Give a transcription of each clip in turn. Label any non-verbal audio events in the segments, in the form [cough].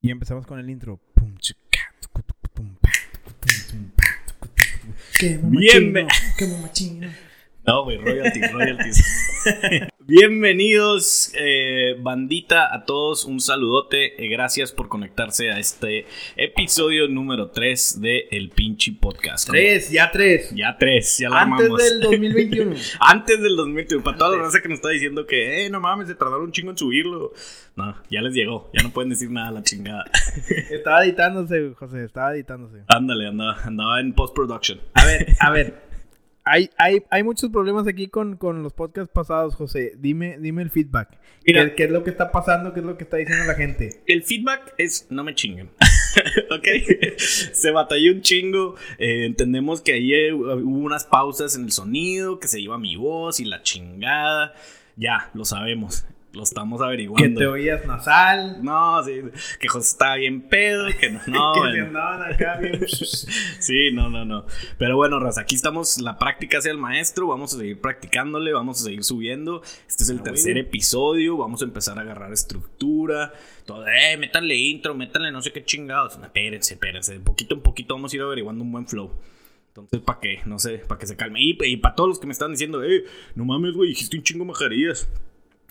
Y empezamos con el intro. Bien. No, güey, royalties, royalties. [laughs] Bienvenidos, eh, bandita, a todos. Un saludote. eh, gracias por conectarse a este episodio número 3 de El Pinchi Podcast. Tres, ya tres. Ya tres, ya la Antes del 2021. [laughs] Antes del 2021. Para toda la raza que nos está diciendo que, eh, no mames, se tardaron un chingo en subirlo. No, ya les llegó. Ya no pueden decir nada a la chingada. [laughs] estaba editándose, José, estaba editándose. Ándale, andaba, andaba en post-production. A ver, a ver. Hay, hay, hay muchos problemas aquí con, con los podcasts pasados, José. Dime, dime el feedback. Mira. ¿Qué, qué es lo que está pasando? ¿Qué es lo que está diciendo la gente? El feedback es no me chinguen. [laughs] ok. [laughs] se batalló un chingo. Eh, entendemos que ahí eh, hubo unas pausas en el sonido, que se iba mi voz y la chingada. Ya, lo sabemos. Lo estamos Que averiguando. te oías nasal. No, sí, que José estaba bien pedo, que no, [laughs] no, que bueno. andaban acá bien. [laughs] Sí, no, no, no. Pero bueno, Raza, aquí estamos, la práctica hacia el maestro, vamos a seguir practicándole, vamos a seguir subiendo. Este es el Ah, tercer episodio, vamos a empezar a agarrar estructura. Todo, eh, métanle intro, métanle no sé qué chingados. No, espérense, espérense, de poquito en poquito vamos a ir averiguando un buen flow. Entonces, ¿para qué? No sé, para que se calme. Y, y para todos los que me están diciendo, eh, no mames, güey, dijiste un chingo majarías.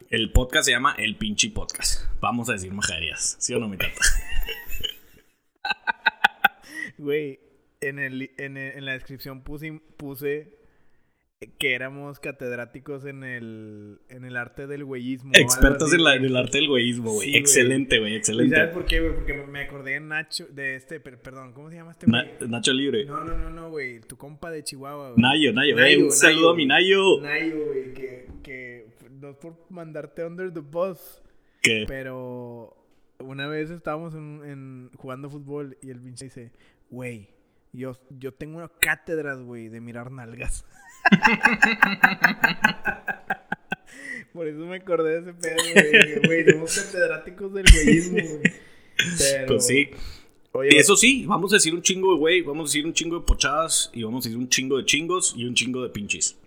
El podcast se llama El Pinchi Podcast. Vamos a decir majarías. ¿Sí o no, mi tata? [laughs] Güey, en, el, en, en la descripción puse, puse que éramos catedráticos en el, en el arte del güeyismo. Expertos en, la- güey. en el arte del güeyismo, güey. Sí, güey. excelente, güey, ¿Y excelente. sabes por qué, güey? Porque me acordé de Nacho, de este, per- perdón, ¿cómo se llama este Na-? Nacho Libre. No, no, no, no, güey, tu compa de Chihuahua, güey. Nayo, Nayo, Nayo, eh, un saludo Nayo. a mi Nayo. Nayo, güey, que, que no es por mandarte under the bus, Que pero una vez estábamos en, en- jugando fútbol y el pinche dice, güey, yo, yo tengo unas cátedras, güey, de mirar nalgas. [laughs] Por eso me acordé de ese pedo, güey. Somos catedráticos del güeyismo, güey. Pero, pues sí. Oye, Y eso sí, vamos a decir un chingo de güey, vamos a decir un chingo de pochadas y vamos a decir un chingo de chingos y un chingo de pinches.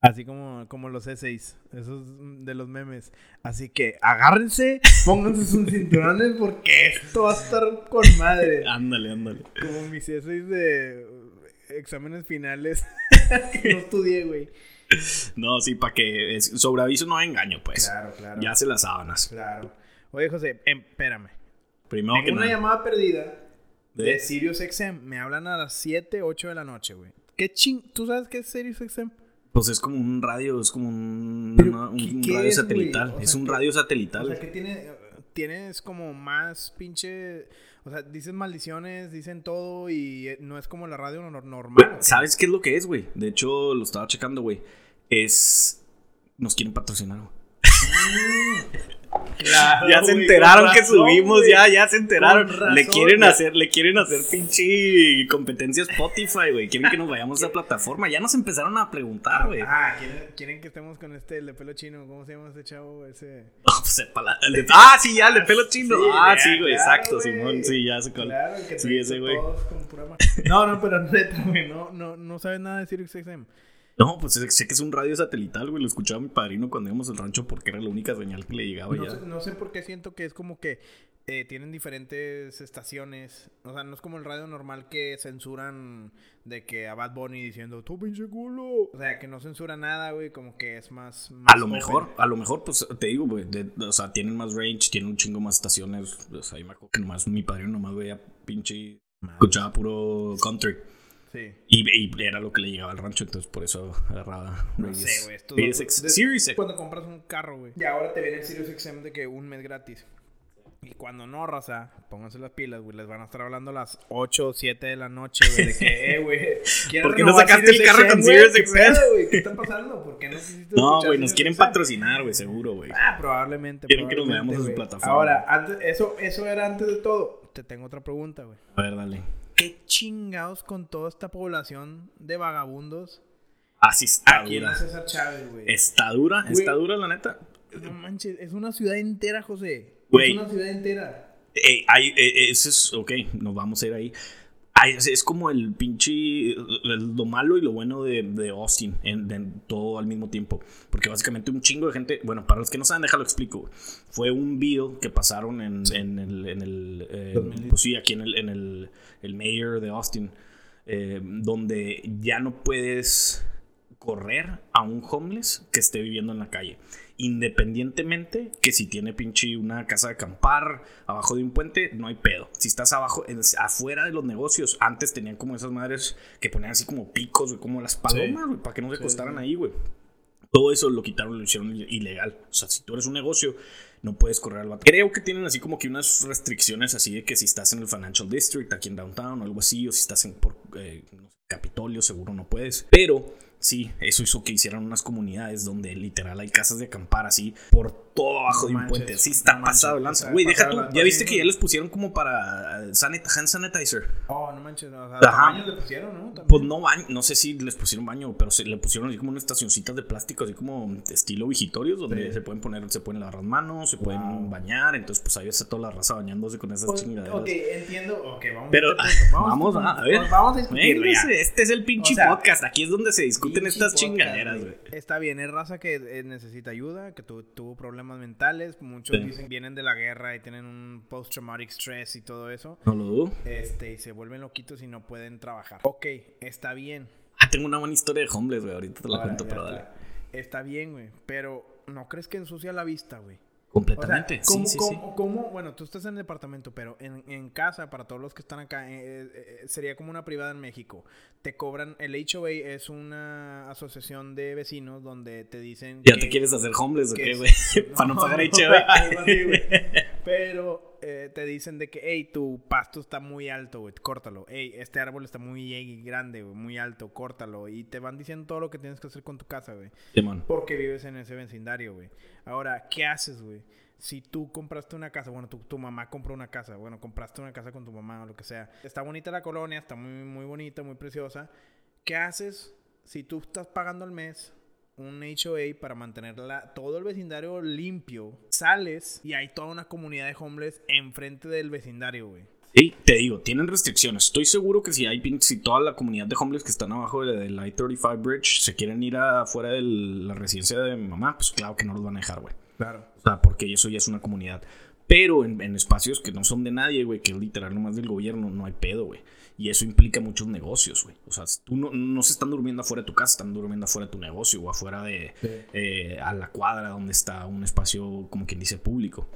Así como, como los E6, esos de los memes. Así que agárrense, pónganse sus cinturones porque esto va a estar con madre. Ándale, ándale. Como mis E6 de exámenes finales [laughs] que no estudié, güey. No, sí, para que es- sobre aviso no hay engaño, pues. Claro, claro. Ya se las sábanas. Claro. Oye, José, em, espérame. Primero que Tengo una nada. llamada perdida de de- Sirius XM. Me hablan a las 7, 8 de la noche, güey. ¿Qué ching? ¿Tú sabes qué es Sirius XM? Pues es como un radio, es como un, Pero, una- un- ¿qué- un qué radio es, satelital. O es sea, un ¿qué- radio O satelital. sea, que tiene, tienes como más pinche... O sea, dicen maldiciones, dicen todo y eh, no es como la radio nor- normal. ¿Sabes qué es lo que es, güey? De hecho, lo estaba checando, güey. Es. Nos quieren patrocinar, güey. Claro, Ya se enteraron con que razón, subimos, ya, ya se enteraron. Con razón, le quieren hacer, le quieren hacer pinche competencia Spotify, güey. Quieren que nos vayamos a esa plataforma. Ya nos empezaron a preguntar, güey. Ah, ¿quieren, quieren que estemos con este, el de pelo chino. ¿Cómo se llama ese chavo? Ese... [laughs] No, pues, sepa la- el de- ah, sí, ya, el de pelo chino. Sí, ah, sí, güey, claro, exacto. Simón. Sí, ya sé cuál. Claro, el que Sí, ese güey. con [laughs] No, no, pero neta, güey, no, no, no sabes nada de Sirius XM. No, pues sé que es un radio satelital, güey. Lo escuchaba mi padrino cuando íbamos al rancho porque era la única señal que le llegaba No ya. sé, no sé por qué siento que es como que eh, tienen diferentes estaciones. O sea, no es como el radio normal que censuran de que a Bad Bunny diciendo tu pinche culo. O sea, que no censura nada, güey. Como que es más. más A lo mejor, a lo mejor, pues te digo, güey, o sea, tienen más range, tienen un chingo más estaciones. O sea, yo me acuerdo que nomás mi padrino nomás veía pinche, escuchaba puro country. Sí. Y, y era lo que le llegaba al rancho, entonces por eso agarraba No sé, güey. esto- X- X. Cuando compras un carro, güey. Y ahora te viene el Sirius XM de que un mes gratis. Y cuando no, raza, pónganse las pilas, güey. Les van a estar hablando a las 8 o 7 de la noche, güey. De que, eh, güey. [laughs] ¿quieres ¿Por qué no sacaste el carro con XM, ¿Qué XM? pedo, güey? ¿Qué está [laughs] pasando? ¿Por qué no quisiste No, güey, nos quieren XM? patrocinar, güey, seguro, güey. Ah, probablemente. Quieren que nos veamos a su plataforma. Ahora, antes, eso, eso era antes de todo. Te tengo otra pregunta, güey. A ver, dale. ¿Qué chingados con toda esta población de vagabundos Así está aquí dura. la César Chávez, güey? Está dura, Güey. está dura, la neta. No manches, es una ciudad entera, José. Güey. Es una ciudad entera. Eh, hay, eh, eso es, ok, nos vamos a ir ahí. Es, como el pinche. lo malo y lo bueno de, de Austin, en, todo al mismo tiempo. Porque básicamente un chingo de gente. Bueno, para los que no saben, déjalo explico. Fue un bill que pasaron en, en el. En el eh, pues sí, aquí en el, en el, el mayor de Austin. Eh, donde ya no puedes correr a un homeless que esté viviendo en la calle. Independientemente que si tiene pinche una casa de acampar abajo de un puente, no hay pedo. Si estás abajo, afuera de los negocios, antes tenían como esas madres que ponían así como picos, como las palomas, para que no se acostaran ahí, güey. Todo eso lo quitaron, lo hicieron ilegal. O sea, si tú eres un negocio, no puedes correr al vato. Creo que tienen así como que unas restricciones así de que si estás en el Financial District, aquí en Downtown o algo así, o si estás en por, eh, Capitolio, seguro no puedes. Pero Sí, eso hizo que hicieran unas comunidades donde literal hay casas de acampar así por todo abajo de un puente. Sí, está pasado lanza. Güey, deja tú. Ya viste que ya les pusieron como para hand sanitizer. Oh, no manches. O sea, baños le pusieron, ¿no? Pues no baño, no sé si les pusieron baño, pero se le pusieron así como unas estacioncitas de plástico, así como estilo vigitorios, donde se pueden poner, se pueden lavar las manos, se pueden bañar. Entonces, pues ahí está toda la raza bañándose con esas chingaderas. Ok, entiendo. Ok, vamos pero, a [laughs] vamos, vamos, a, ver. Vamos a discutirlo Este es el pinche podcast. Aquí es donde se discute en estas chingaderas, güey. Está bien, es raza que eh, necesita ayuda, que tuvo problemas mentales. Muchos dicen vienen de la guerra y tienen un post-traumatic stress y todo eso. No lo dudo. Este, y se vuelven loquitos y no pueden trabajar. Ok, está bien. Ah, tengo una buena historia de homeless, güey. Ahorita te la cuento, pero dale. Está bien, güey. Pero ¿no crees que ensucia la vista, güey? Completamente. ¿cómo, sí, sí, cómo, bueno, tú estás en el departamento, pero en, en casa, para todos los que están acá, eh, eh, eh, sería como una privada en México. Te cobran, el HOA es una asociación de vecinos donde te dicen. ¿Ya te quieres hacer homeless o qué, güey? [laughs] para no [laughs] pagar HOA. [laughs] pero eh, te dicen de que, hey, tu pasto está muy alto, güey, córtalo. Hey, este árbol está muy grande, güey, muy alto, córtalo. Y te van diciendo todo lo que tienes que hacer con tu casa, güey. Porque vives en ese vecindario, güey. Ahora, ¿qué haces, güey? Si tú compraste una casa, bueno, tu, tu, mamá compró una casa, bueno, compraste una casa con tu mamá o lo que sea. Está bonita la colonia, está muy, muy bonita, muy preciosa. ¿Qué haces si tú estás pagando al mes un HOA para mantener todo el vecindario limpio, sales y hay toda una comunidad de homeless enfrente del vecindario, güey. Sí, te digo, tienen restricciones. Estoy seguro que si hay si toda la comunidad de homeless que están abajo del I-35 Bridge se quieren ir afuera de la residencia de mi mamá, pues claro que no los van a dejar, güey. Claro. O sea, porque eso ya es una comunidad. Pero en, en espacios que no son de nadie, güey, que es literal nomás del gobierno, no hay pedo, güey. Y eso implica muchos negocios, güey. O sea, tú no, no, se están durmiendo afuera de tu casa, están durmiendo afuera de tu negocio o afuera de eh, a la cuadra donde está un espacio, como quien dice, público.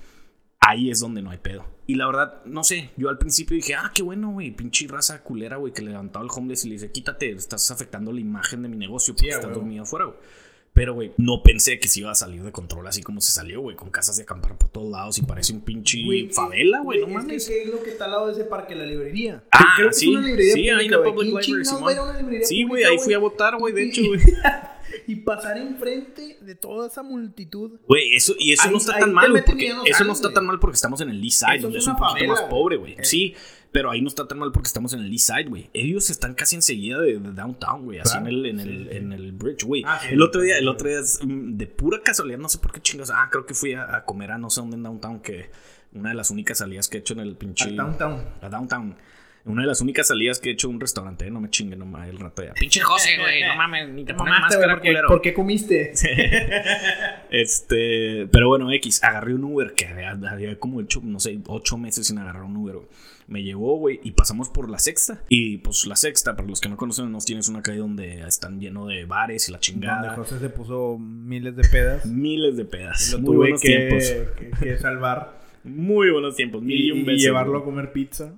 Ahí es donde no hay pedo. Y la verdad, no sé, yo al principio dije, ah, qué bueno, güey, pinche raza culera, güey, que levantaba el homeless y le dice, quítate, estás afectando la imagen de mi negocio porque estás dormido afuera, güey. Pero, güey, no pensé que se iba a salir de control así como se salió, güey, con casas de acampar por todos lados y parece un pinche favela, güey, no mames. ¿Qué es lo que está al lado de ese parque? La librería. Ah, Creo que sí, es una librería sí, hay una public library, Sí, güey, ahí fui a votar, güey, de hecho, [laughs] güey. y pasar enfrente de toda esa multitud. Güey, eso, y eso no está tan mal, porque eso no está tan mal porque estamos en el East Side, donde es, un poquito más pobre, güey. Sí, pero ahí no está tan mal porque estamos en el East Side, güey. Ellos están casi enseguida de, Downtown, güey. Así en el, en, el, en el bridge, güey. Ah, el otro día, el otro día, mm, de pura casualidad, no sé por qué chingas. Ah, creo que fui a, comer a no sé dónde en Downtown, que una de las únicas salidas que he hecho en el pinche. A Downtown. A Downtown. Una de las únicas salidas que he hecho en un restaurante, ¿eh? no me chingue nomás el rato ya. Pinche José, güey, no mames, ni te pones máscara, porque, ¿Por qué comiste? este, pero bueno, X, agarré un Uber que había, había como hecho, no sé, ocho meses sin agarrar un Uber, güey me llevó, güey, y pasamos por la sexta. Y pues la sexta, para los que no conocen, nos tienes una calle donde están lleno de bares y la chingada. Donde José se puso miles de pedas. Miles de pedas. Lo Muy tuve buenos que, tiempos. Que, salvar. Muy buenos tiempos. y, y, llevarlo a comer pizza.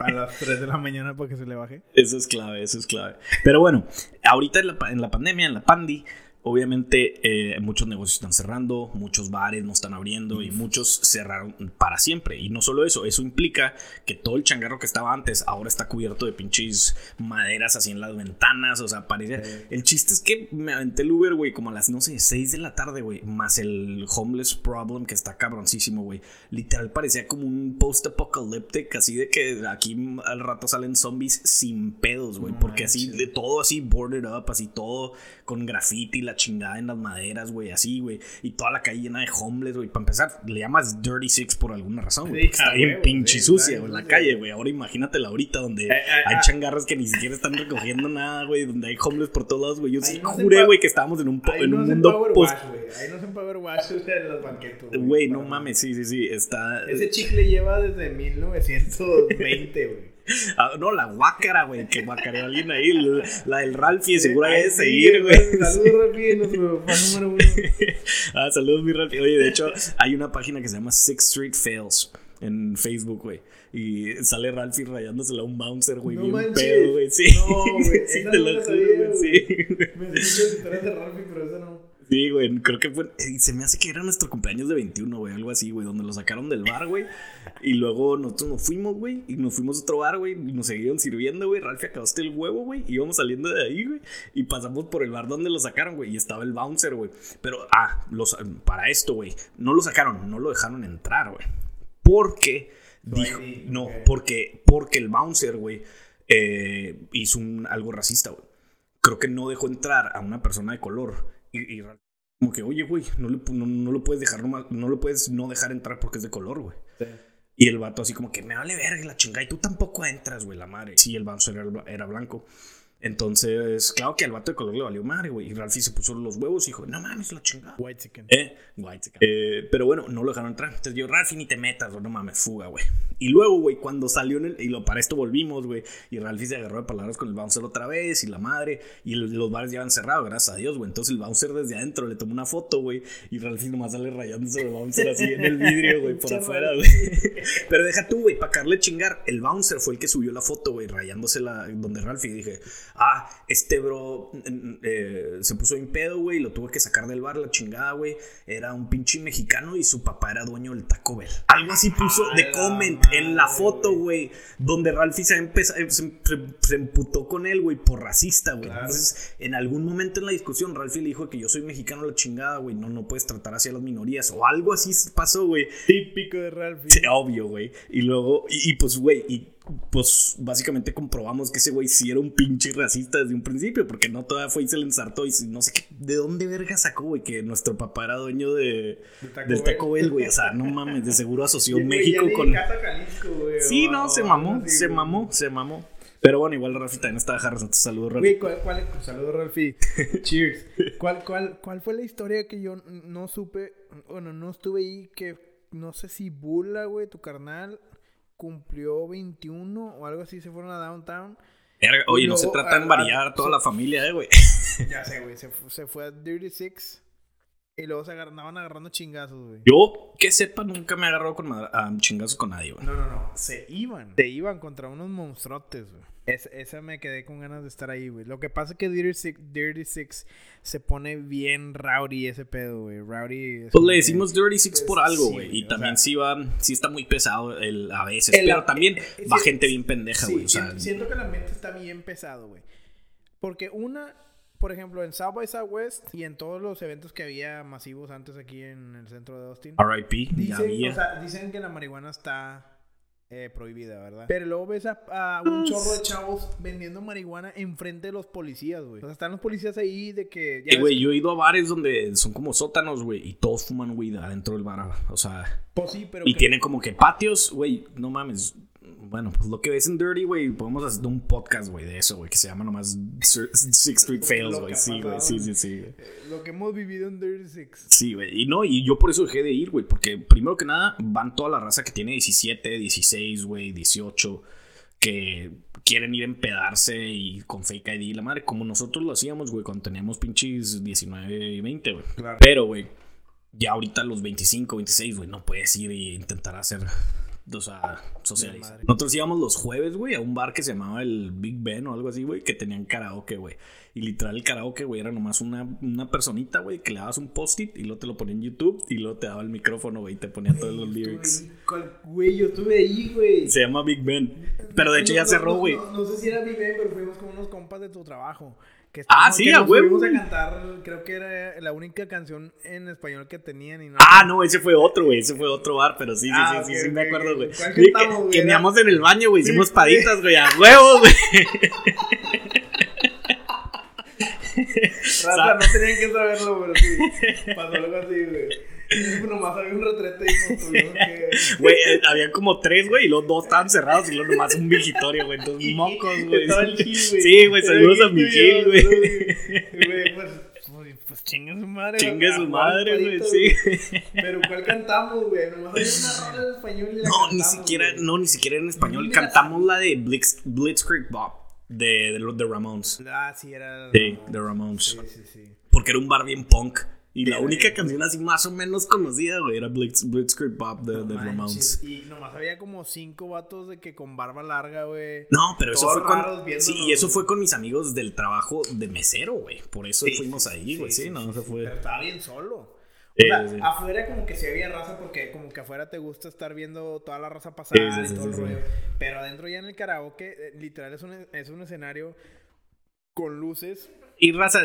A las 3 de la mañana para que se le baje. Eso es clave, eso es clave. Pero bueno, ahorita en la, en la pandemia, en la pandi, Obviamente eh, muchos negocios están cerrando, muchos bares no están abriendo y muchos cerraron para siempre. Y no solo eso, eso implica que todo el changarro que estaba antes ahora está cubierto de pinches maderas así en las ventanas. O sea, parecía... El chiste es que me aventé el Uber, güey, como a las, no sé, 6 de la tarde, güey. Más el homeless problem que está cabroncísimo, güey. Literal parecía como un post-apocalyptic, así de que aquí al rato salen zombies sin pedos, güey. porque así, de todo así boarded up, así todo con graffiti la chingada en las maderas, güey, así, güey. Y toda la calle llena de homeless, güey. Para empezar, le llamas Dirty Six por alguna razón, güey. Sí, está bien pinche sucia, güey, la calle, güey. Ahora imagínatela ahorita donde Eh, eh, hay ah. changarras que ni siquiera están recogiendo nada, güey. Donde hay homeless por todos lados, güey. Yo sí no se juré, güey, que estábamos en un, en no un mundo power post. wash, güey. Ahí no hacen power wash [laughs] en los banquetos. Güey, no mames, sí, sí, sí. Está. Ese chicle lleva desde 1920, güey. Ah, no, la guácara, güey, que guacareó alguien ahí. La, la del Ralphie, seguro hay Ay, de sí, seguir, güey. Saludos, Rafi, nuestro fan número uno. [laughs] ah, saludos, mi Ralphie. Oye, de hecho, hay una página que se llama Sixth Street Fails en Facebook, güey. Y sale Ralphie rayándosela a un bouncer, güey, No bien manches. pedo, güey. Sí, No, güey, [laughs] sí, te lo juro, güey. Sí. Me muchas historias de Rafi, pero esa no. Sí, güey, creo que fue. eh, Se me hace que era nuestro cumpleaños de 21, güey, algo así, güey, donde lo sacaron del bar, güey. Y luego nosotros nos fuimos, güey, y nos fuimos a otro bar, güey, y nos siguieron sirviendo, güey. Ralphie acabaste el huevo, güey, y íbamos saliendo de ahí, güey. Y pasamos por el bar donde lo sacaron, güey, y estaba el bouncer, güey. Pero, ah, los, para esto, güey, no lo sacaron, no lo dejaron entrar, güey. Porque, dijo, no, porque, porque el bouncer, güey, eh, hizo un, algo racista, güey creo que no dejó entrar a una persona de color. Y, y como que, oye, güey, no, no, no lo puedes dejar no lo puedes no dejar entrar porque es de color, güey. Y el vato así como que me vale verga la chingada y tú tampoco entras, güey, la madre. Sí, el bouncer era, era blanco. Entonces, claro que al vato de color le valió madre, güey. Y Ralphie se puso los huevos y dijo, no mames, la chingada. White chicken. Eh, white eh, pero bueno, no lo dejaron entrar. Entonces yo, Ralphie, ni te metas, güey, no mames, fuga, güey. Y luego, güey, cuando salió en el. Y lo, para esto volvimos, güey. Y Ralphie se agarró de palabras con el bouncer otra vez. Y la madre. Y los bares ya han cerrado, gracias a Dios, güey. Entonces el bouncer desde adentro le tomó una foto, güey. Y Ralphie nomás sale rayándose el bouncer así en el vidrio, güey, por afuera, güey. [laughs] Pero deja tú, güey, para carle chingar. El bouncer fue el que subió la foto, güey, rayándosela donde Ralphie. Dije, ah, este bro mm, eh, se puso en pedo, güey, y lo tuve que sacar del bar, la chingada, güey. Era un pinche mexicano y su papá era dueño del Taco Bell. Algo así puso de la comment en la foto, güey, donde Ralphie se, empezó, se, se- se emputó con él, güey, por racista, güey. Claro. Entonces, en algún momento en la discusión, Ralphie le dijo que yo soy mexicano, la chingada, güey, no, no puedes tratar así a las minorías. O algo así pasó, güey. Típico de Ralphie. Sí, obvio, güey. Y luego, y, y pues, güey, y pues básicamente comprobamos que ese güey sí era un pinche racista desde un principio, porque no todavía fue y se le ensartó y no sé qué, de dónde verga sacó, güey, que nuestro papá era dueño de, De Taco del. Taco Bell, güey. O sea, no mames, de seguro asoció [laughs] México con. Jalisco, Sí, no, se mamó, se mamó, se mamó. Pero bueno, igual Rafi también estaba jarrando. Saludos, Rafi. Güey, ¿cuál, cuál, saludos, Ralphie. [laughs] Cheers. ¿Cuál, cuál, ¿Cuál fue la historia que yo no supe? Bueno, no estuve ahí. Que no sé si Bula, güey, tu carnal, cumplió 21 o algo así. Se fueron a Downtown. Verga, Oye, no se trata de variar a toda la familia, eh, güey. [laughs] Ya sé, güey. Se, se fue a Dirty Six. Y luego se agar- andaban agarrando chingazos, güey. Yo, que sepa, nunca me he agarrado con chingazos con nadie, güey. No, no, no. Se iban. Se iban contra unos monstruotes, güey. Es- esa me quedé con ganas de estar ahí, güey. Lo que pasa es que Dirty Six, Dirty Six se pone bien rowdy ese pedo, güey. Rowdy. es Pues le que- decimos Dirty Six por algo, güey. y también sea- sí va, sí está muy pesado el, a veces. El- pero también eh, eh, va gente bien pendeja, Sí, güey. o sea, siento, que el ambiente está bien pesado, güey. Porque una, por ejemplo, en South by Southwest y en todos los eventos que había masivos antes aquí en el centro de Austin, RIP, ya dicen, había. o sea, dicen que la marihuana está eh, prohibida, ¿verdad? Pero luego ves a, a un chorro de chavos vendiendo marihuana enfrente de los policías, güey. O sea, están los policías ahí de que... ya Eh, güey, yo he ido a bares donde son como sótanos, güey, y todos fuman weed adentro del bar. O sea, Pues sí, pero y que- tienen como que patios, güey, no mames. Bueno, pues lo que ves en Dirty, güey, podemos hacer un podcast, güey, de eso, güey, que se llama nomás Six Street Fails, güey. Sí, güey, sí, sí, sí. eh, lo que hemos vivido en Dirty Six. Sí, güey. Y no, y yo por eso dejé de ir, güey. Porque primero que nada, van toda la raza que tiene 17, 16, güey, 18. Que quieren ir a empedarse y con fake ID, la madre. Como nosotros lo hacíamos, güey, cuando teníamos pinches 19 y 20, güey. Claro. Pero, güey, ya ahorita los 25, 26, güey, no puedes ir e intentar hacer. O sea, socializar. Nosotros íbamos los jueves, güey, a un bar que se llamaba el Big Ben o algo así, güey, que tenían karaoke, güey. Y literal el karaoke, güey, era nomás una, una personita, güey, que le dabas un post-it y luego te lo ponía en YouTube y luego te daba el micrófono, güey, y te ponía todos los lyrics. Güey, yo estuve ahí, güey. Se llama Big Ben. Pero de hecho No, ya cerró, no, güey. No, no sé si era Big Ben, pero fuimos con unos compas de tu trabajo. Que Ah, sí, que a nos huevo, a cantar, creo que era la única canción en español que tenían. Y no, Ah, no, ese fue otro, güey. Ese fue otro bar, pero sí, sí, Ah, sí, sí, sí, me acuerdo, güey. ¿Cuál Sí, cantamos, que, que meamos en el baño, güey. Sí, Hicimos paditas, güey, a huevos, güey. Raza, no tenían que saberlo, pero sí. Pasó algo así, güey. Nomás había un retrete y tuvimos que. Güey, eh, había como tres, güey, y los dos estaban cerrados y luego nomás un vigitorio, güey. Entonces, mocos, güey. Sí, güey, saludos a mi Gil, güey. Güey, pues, pues, chingue su madre. Chingue su madre, güey, sí. Pero ¿cuál cantamos, güey? Nomás había una [laughs] rola en español y la No, ni cantamos, siquiera, güey. no, ni siquiera en español. Ni la Cantamos la de Blitz, Blitzkrieg Bob de, de, los- de Ramones. Ah, sí, era. Sí, de Ramones. Sí, sí, sí. Porque era un bar bien punk. Y la Sí, única canción así más o menos conocida, güey, era Blitz, Blitzkrieg Bob de, No de Ramones. Y nomás había como cinco vatos de que con barba larga, güey. No, pero eso fue con. Sí, y eso fue con mis amigos del trabajo de mesero, güey. Por eso Sí, fuimos sí, ahí, güey. Sí, no, eso fue. Pero estaba bien solo. O Sí, sea, sí. afuera como que sí había raza porque como que afuera te gusta estar viendo toda la raza pasar Sí, sí, y sí, todo el sí, sí. rollo. Pero adentro ya en el karaoke, eh, literal es un, es un escenario con luces. Y raza,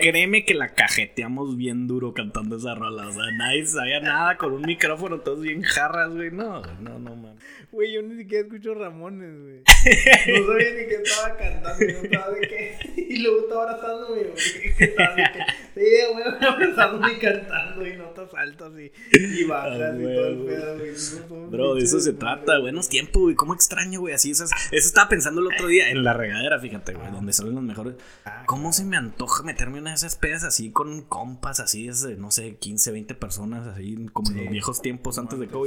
créeme que la cajeteamos bien duro cantando esa rola. O sea, nadie sabía nada con un micrófono, todos bien jarras, güey. No, no, no, man. Güey, yo ni siquiera escucho Ramones, güey. [laughs] No sabía ni qué estaba cantando, no estaba de qué. [laughs] Y luego estaba abrazándome, güey. sí, güey, [laughs] abrazándome y cantando y notas altas y, y [laughs] bajas Ah, y todo el pedo, güey. Bro, de eso se trata. Buenos tiempos, güey. ¿Cómo extraño, güey? Así esas. Eso estaba pensando el otro día en la regadera, fíjate, güey. Donde salen los mejores. Ah, ¿Cómo se me antoja meterme en una de esas pedas así con compas, así de, no sé, 15, 20 personas, así como en Sí. los viejos tiempos antes de Antes.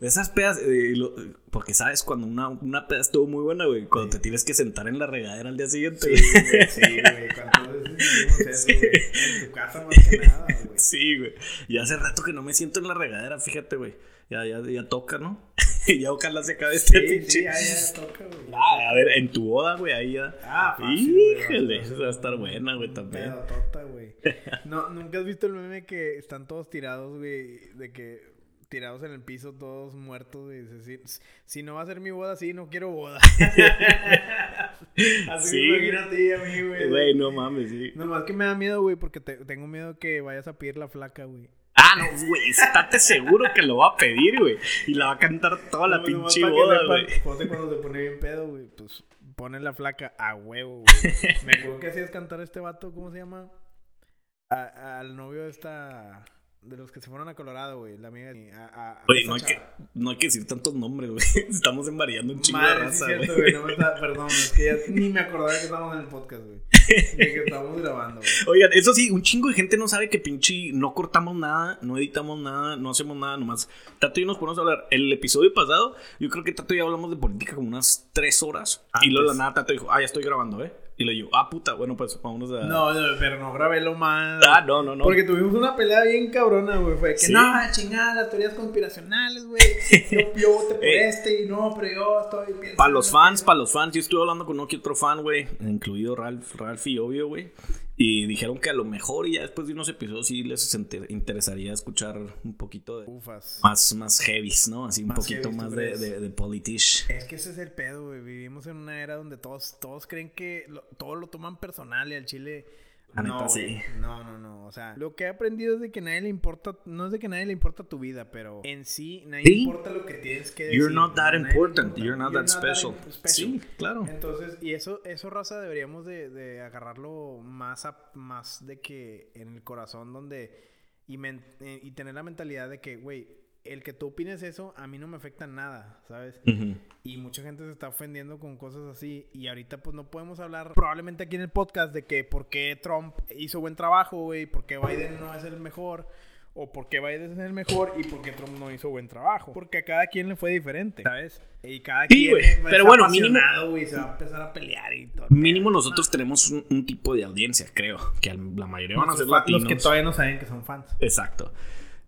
De esas pedas, eh, lo- porque sabes, cuando una, una peda estuvo muy buena, güey, cuando te tienes que sentar en la regadera al día siguiente, Sí, güey. sí, güey. ¿Cuántas veces eso, [laughs] güey? En tu casa más que nada, güey. Sí, güey. Y hace rato que no me siento en la regadera, fíjate, güey. Ya, ya, ya toca, ¿no? [laughs] ya ojalá se acabe este Sí, pinche. sí, ya, ya toca, güey. Ah, a ver, en tu boda, güey, ahí ya. Ah, fácil, Híjole, esa va a estar buena, güey, también. Pedotota, güey. No, ¿Nunca has visto el meme que están todos tirados, güey? De que tirados en el piso, todos muertos, güey. Dice, Si, si no va a ser mi boda, sí, no quiero boda. [laughs] Así Sí, me imagino a ti y a mí, güey. Güey, no mames, sí. Nomás que me da miedo, güey, porque te- tengo miedo que vayas a pedir la flaca, güey. Ah, no, güey, estate seguro que lo va a pedir, güey. Y la va a cantar toda la No, pinche boda, güey. José cuando se pone bien pedo, güey, pues pone la flaca a huevo, güey. [laughs] Me acuerdo que hacías cantar a este vato, ¿cómo se llama? A- al novio de esta... De los que se fueron a Colorado, güey. La amiga de... A, a- no hay, que, no hay que decir tantos nombres, güey. [laughs] Estamos embareando un chingo de Madre, sí raza, es cierto, güey. güey. No me está... Perdón, es que ya ni me acordaba que estábamos en el podcast, güey. [laughs] De que estábamos grabando, güey. Oigan, eso sí, un chingo de gente no sabe que pinche no cortamos nada, no editamos nada, no hacemos nada, nomás. Tato y yo nos ponemos a hablar. El episodio pasado, yo creo que Tato y yo hablamos de política como unas tres horas. Y luego de la nada Tato dijo, ah, ya estoy grabando, ¿eh? Y le digo, ah, puta, bueno, pues vámonos a. No, no, pero no grabé lo más... Ah, no, no, no. Porque tuvimos una pelea bien cabrona, güey. Fue que Sí. no, chingada, las teorías conspiracionales, güey. Yo, yo voté [laughs] por Eh. este y no, pero yo estoy Para los fans, para los fans, yo estuve hablando con uno que otro fan, güey, incluido Ralph, Ralph y obvio, güey. Y dijeron que a lo mejor y ya después de unos episodios sí les interesaría escuchar un poquito de Ufas. más, más heavies, ¿no? Así un Más poquito heavies, más ¿tú de, de, de politish. Es que ese es el pedo, güey. Vivimos en una era donde todos, todos creen que lo- todo lo toman personal y al chile. La no, neta, güey. sí. no, no, no. O sea, lo que he aprendido es de que nadie le importa, no es de que nadie le importa tu vida, pero en sí, nadie Sí. importa lo que tienes que decir. You're not that important. importa. You're not that special. Sí, claro. Entonces, y eso, eso raza, deberíamos de, de agarrarlo más, a- más de que en el corazón donde, y, men- eh, y tener la mentalidad de que, güey, el que tú opines eso, a mí no me afecta nada, ¿sabes? Y mucha gente se está ofendiendo con cosas así. Y ahorita pues no podemos hablar probablemente aquí en el podcast de que por qué Trump hizo buen trabajo, güey, por qué Biden no es el mejor. O por qué Biden es el mejor y por qué Trump no hizo buen trabajo. Porque a cada quien le fue diferente, ¿sabes? Y cada Sí, quien Pero bueno, mínimo- se va a empezar a pelear y todo. Mínimo nosotros tenemos un, un tipo de audiencia, creo. Que la mayoría van a ser fa- los latinos. que todavía no saben que son fans. Exacto.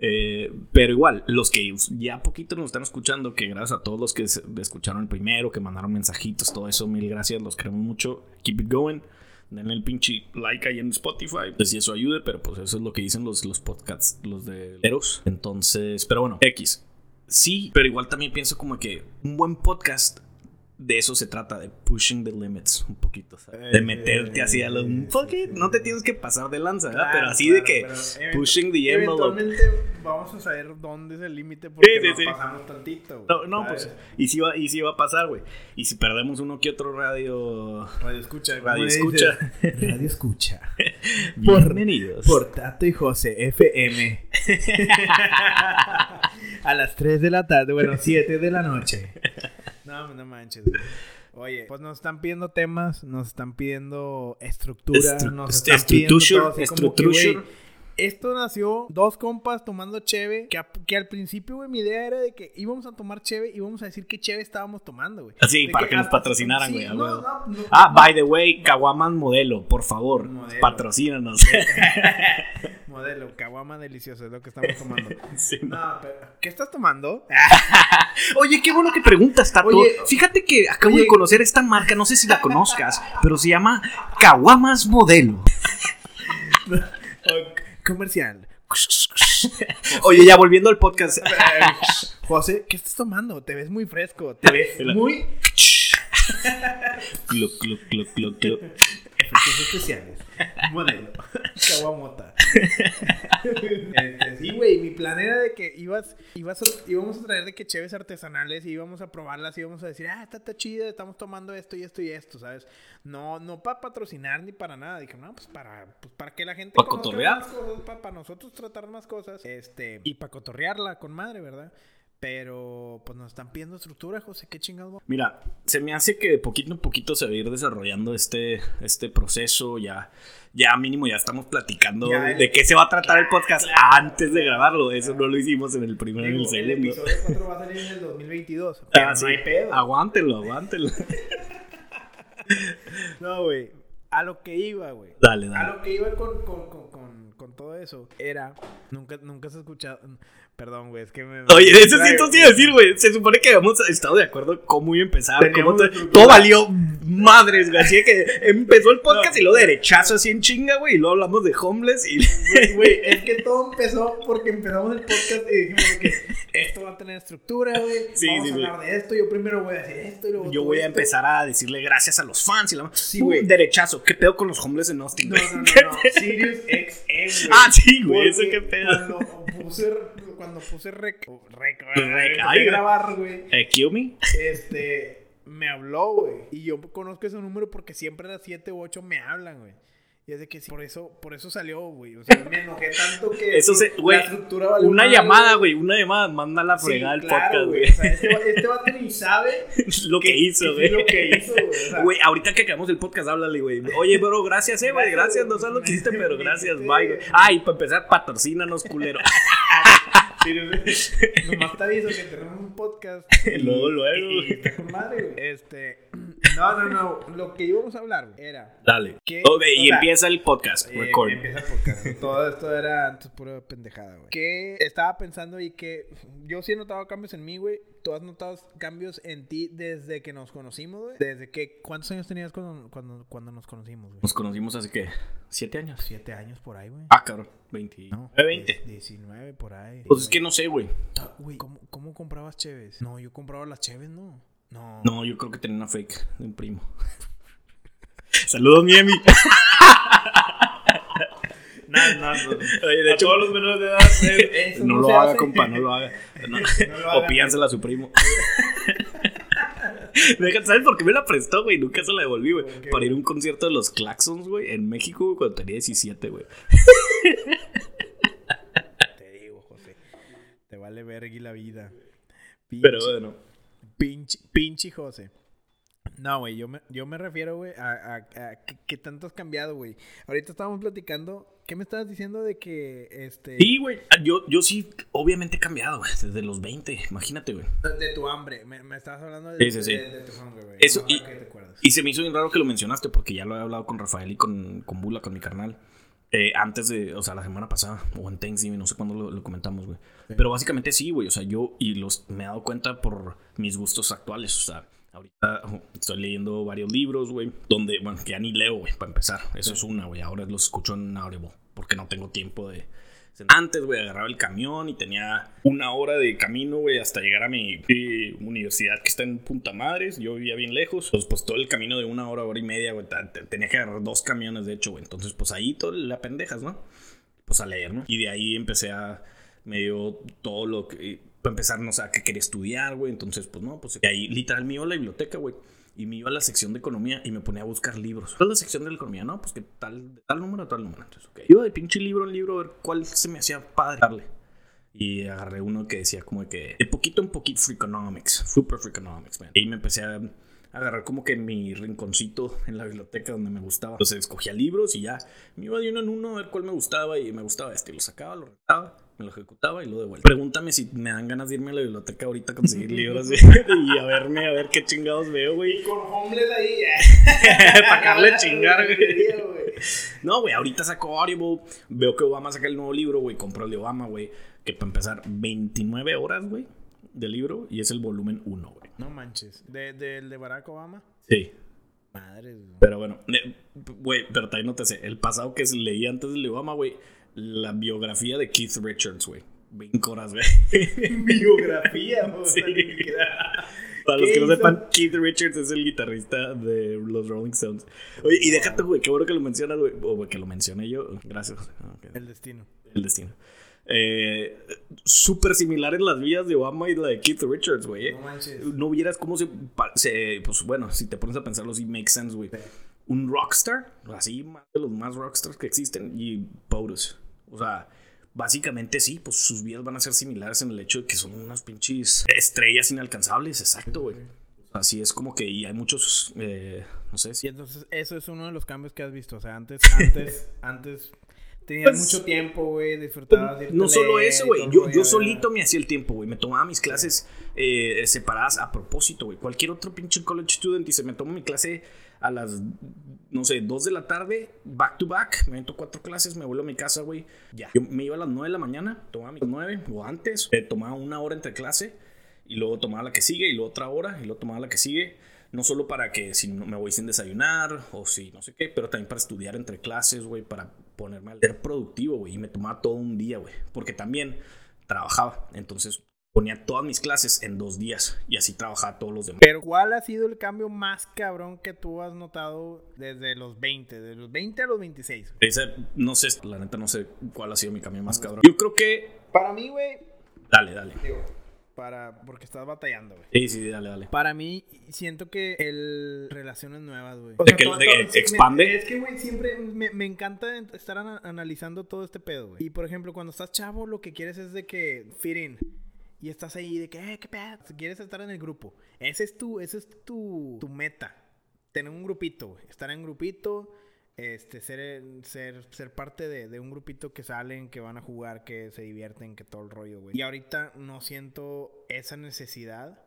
Eh, pero igual, los que ya poquito nos están escuchando, que gracias a todos los que escucharon el primero, que mandaron mensajitos, todo eso, mil gracias, los queremos mucho. Keep it going. Denle el pinche like ahí en Spotify. Pues si eso ayude, pero pues eso es lo que dicen los, los podcasts, los de Eros. Entonces, pero bueno, X. Sí, pero igual también pienso como que un buen podcast de eso se trata, de pushing the limits un poquito, ¿sabes? De meterte así a los... un poquito, No te tienes que pasar de lanza, ¿verdad? pero así de que pushing the envelope. Eventualmente vamos a saber dónde es el límite porque Sí, sí, nos sí. pasamos tantito. güey, No, no, pues. Y si va, y sí va a pasar, güey. Y si perdemos uno que otro radio. Radio escucha. Radio ¿cómo le escucha. [laughs] Radio escucha. [laughs] Bienvenidos. Por Tato y José FM. [laughs] A las 3 de la tarde, bueno, 7 de la noche. No, no manches. güey. Oye, pues nos están pidiendo temas, nos están pidiendo estructura, Estru- nos están pidiendo todo así como que. Esto nació dos compas tomando cheve, que, a- que al principio, güey, mi idea era de que íbamos a tomar cheve y íbamos a decir qué cheve estábamos tomando, güey. Así, De para que nos hasta- patrocinaran, güey, no, huevo. no, no, Ah, by the way, Kawaman modelo, por favor, Modelo. patrocínanos. [laughs] Modelo, caguama delicioso es lo que estamos tomando. [laughs] Sí. No, pero, ¿qué estás tomando? [laughs] Oye, qué bueno que preguntas, Tato. Oye, Fíjate que acabo oye. de conocer esta marca, no sé si la conozcas, pero se llama Kawamas Modelo. Comercial. Oye, ya volviendo al podcast. [laughs] José, ¿qué estás tomando? Te ves muy fresco. Te ves [laughs] muy Cluc, cluc, cluc, cluc, cluc. Efectos especiales. Modelo. [laughs] Caguamota. Este, sí, güey. Mi plan era de que ibas, ibas a- íbamos a traer de que cheves artesanales y íbamos a probarlas y íbamos a decir, ah, está, está chida, estamos tomando esto y esto y esto, ¿sabes? No, no para patrocinar ni para nada. Dije, no, pues para, pues para que la gente Pa' conozca cotorrear. más cosas, para nosotros tratar más cosas. Este, y para cotorrearla con madre, ¿verdad? Pero, pues nos están pidiendo estructura, José, qué chingados. Mira, se me hace que de poquito en poquito se va a ir desarrollando este, este proceso. Ya, ya mínimo ya estamos platicando Ya, de qué se va a tratar el podcast antes de grabarlo. Eso no lo hicimos en el primero y en el Digo, el segundo. episodio 4 va a salir en el 2022. Pero Ah, no hay pedo. Aguántelo, aguántelo. [laughs] No, güey. A lo que iba, güey. Dale, A dale. lo que iba con, con, con, con, con todo eso era. Nunca, nunca has escuchado. Perdón, güey, es que me. Oye, eso sí, tú sí decir, güey. Se supone que habíamos estado de acuerdo cómo iba a empezar. Cómo todo, todo valió madres, güey. Así que empezó el podcast y luego derechazo así en chinga, güey. Y luego hablamos de homeless y. Güey, es que todo empezó porque empezamos el podcast y dijimos que esto va a tener estructura, güey. [laughs] Sí, Vamos sí, a hablar de esto. Yo primero voy a decir esto y luego. Yo voy a esto. empezar a decirle gracias a los fans y la Sí, güey. Derechazo. ¿Qué pedo con los homeless en Austin, No, güey? no, no, [laughs] ¿Qué no. Sirius XM. Ah, sí, güey. Eso qué pedo. Cuando puse, cuando puse rec, rec, Rec, ay, grabar, güey. Eh, ¿Kill me? Este, me habló, güey. Y yo conozco ese número porque siempre a las 7 u 8 me hablan, güey. Y es de que sí, por eso, por eso salió, güey. O sea, me enojé tanto que Eso se, la güey. estructura vale Una llamada, güey. Una llamada. Manda la Sí, fregada claro, podcast, güey. O sea, este, este vato ni sabe [laughs] Lo que hizo, güey. sí lo que hizo, güey. O sea, Güey, ahorita que acabamos el podcast, háblale, güey. Oye, bro, gracias, eh, güey. Gracias, no sabes lo que [laughs] hiciste, pero gracias, Sí. bye, güey. Ay, para empezar, patrocínanos, culero. [laughs] Sirius, Nomás te aviso que un podcast. [laughs] y- Luego, luego. y madre. Este. No, no, no. Lo que íbamos a hablar, güey, era. Dale. ¿Qué? Ok, y sea, empieza el podcast. Eh, Record. empieza el podcast. Todo esto era antes pura pendejada, güey. Que estaba pensando y que yo sí he notado cambios en mí, güey. Tú has notado cambios en ti desde que nos conocimos, güey. Desde que. ¿Cuántos años tenías cuando, cuando, cuando nos conocimos, güey? Nos conocimos hace que siete años. Siete años por ahí, güey. Ah, cabrón. 20. No, 20. 19 por ahí. Pues es que no sé, güey. Güey, ¿cómo, ¿cómo comprabas cheves? No, yo compraba las cheves, no. No. No, yo creo que tenía una fake de un primo. [laughs] Saludos, Miemi. [laughs] no, no, no. Oye, de A hecho, todos los menores de edad. [laughs] eso no, lo haga, hace. compa, no lo haga. No. No lo o pídansela a su primo. ¿sabes por qué me la prestó, güey? Nunca se la devolví, güey. ¿Por qué, Para ir a un concierto de los Claxons, güey, en México, güey, cuando tenía 17, güey. Te digo, José. Te vale vergui la vida. Pero bueno. Pinche, pinche José. No, güey, yo me, yo me refiero, güey, a, a, a que, tanto has cambiado, güey. Ahorita estábamos platicando. ¿Qué me estabas diciendo de que, este... Sí, güey. Yo, yo sí, obviamente he cambiado, güey. Desde los 20, imagínate, güey. De tu hambre. Me, me estabas hablando de, Sí, sí, sí. de- de tu hambre, güey. Eso, Ahora y- que te. Y se me hizo bien raro que lo mencionaste porque ya lo he hablado con Rafael y con, con Bula, con mi carnal. Eh, antes de, o sea, la semana pasada, o en Thanksgiving, no sé cuándo lo, lo comentamos, güey. Sí. Pero básicamente sí, güey. O sea, yo y los me he dado cuenta por mis gustos actuales. O sea, ahorita oh, estoy leyendo varios libros, güey. Donde, bueno, que ya ni leo, güey, para empezar. Eso es una, güey. Ahora los escucho en Audible porque no tengo tiempo de. Antes, güey, agarraba el camión y tenía una hora de camino, güey, hasta llegar a mi universidad que está en Punta Madres. Yo vivía bien lejos. Pues todo el camino de una hora, hora y media, güey. Tenía que agarrar dos camiones, de hecho, güey. Entonces, pues ahí todo la pendejas, ¿no? Pues a leer, ¿no? Y de ahí empecé a me dio todo lo que. Para empezar, no sé, qué quería estudiar, güey. Entonces, pues no, pues ahí literal a la biblioteca, güey. Y me iba a la sección de economía y me ponía a buscar libros. ¿Cuál es la sección de la economía? No, pues que tal, tal número, tal número. Entonces, ok. Iba de pinche libro en libro a ver cuál se me hacía padre darle. Y agarré uno que decía como que de poquito en poquito Free Economics, Super Free Economics, man. Y me empecé a agarrar como que mi rinconcito en la biblioteca donde me gustaba. Entonces escogía libros y ya me iba de uno en uno a ver cuál me gustaba y me gustaba este. Lo sacaba, lo rentaba, me lo ejecutaba y lo devuelvo. Pregúntame si me dan ganas de irme a la biblioteca ahorita a conseguir libros [laughs] y a verme, a ver qué chingados veo, güey. Y con homeless ahí. [laughs] Para acabarle [laughs] chingar, güey. No, güey, ahorita sacó Audible. Veo que Obama saca el nuevo libro, güey. Compró el de Obama, güey. Que para empezar, 29 horas, güey, de libro. Y es el volumen 1, güey. No manches. ¿De, ¿Del de Barack Obama? Sí. Madre, güey. Pero bueno, eh, güey, pero también no te sé. El pasado que leí antes del de Obama, güey. La biografía de Keith Richards, güey. 20 horas, güey. [laughs] Biografía, güey. Sí. Para los que no sepan, Keith Richards es el guitarrista de los Rolling Stones. Oye, y déjate, güey, qué bueno que lo mencionas, güey. O que lo mencioné yo. Gracias. Okay. El destino. El destino. Eh, Súper similar en las vidas de Obama y la de Keith Richards, güey. No manches. No vieras cómo se, se, Pues bueno, si te pones a pensarlo, sí makes sense, güey. Un rockstar, así, de los más rockstars que existen, y POTUS. O sea, básicamente sí, pues sus vidas van a ser similares en el hecho de que son unas pinches estrellas inalcanzables, exacto, güey. Así es como que y hay muchos, eh, no sé si... Y entonces eso es uno de los cambios que has visto. O sea, antes, antes, [laughs] antes tenías Pues, mucho tiempo, güey, disfrutabas. de No solo eso, güey. Yo, yo solito me hacía el tiempo, güey. Me tomaba mis clases eh, separadas a propósito, güey. Cualquier otro pinche college student y se me toma mi clase a las, no sé, 2 de la tarde, back to back. Me meto cuatro clases, me vuelvo a mi casa, güey. Ya. Yo me iba a las 9 de la mañana, tomaba mis 9 o antes. eh, tomaba una hora entre clase y luego tomaba la que sigue y luego otra hora y luego tomaba la que sigue. No solo para que si me voy sin desayunar o si no sé qué, pero también para estudiar entre clases, güey, para ponerme a ser productivo, güey. Y me tomaba todo un día, güey. Porque también trabajaba. Entonces ponía todas mis clases en dos días y así trabajaba todos los demás. Pero ¿cuál ha sido el cambio más cabrón que tú has notado desde los 20? De los 20 a los 26. Ese, no sé, la neta no sé cuál ha sido mi cambio más cabrón. Yo creo que... Para mí, güey, Dale, dale. digo, para, porque estás batallando, güey. Sí, sí, dale, dale. Para mí, siento que el relaciones nuevas, güey. ¿De que- de que expande? Es que, güey, siempre me, me encanta estar ana- analizando todo este pedo, güey. Y, por ejemplo, cuando estás chavo, lo que quieres es de que fit in. Y estás ahí de que, eh, qué pedo. Quieres estar en el grupo. Ese es tu, ese es tu, tu meta. Tener un grupito, güey. Estar en grupito. Este, ser, ser, ser parte de, de un grupito que salen, que van a jugar, que se divierten, que todo el rollo, güey. Y ahorita no siento esa necesidad,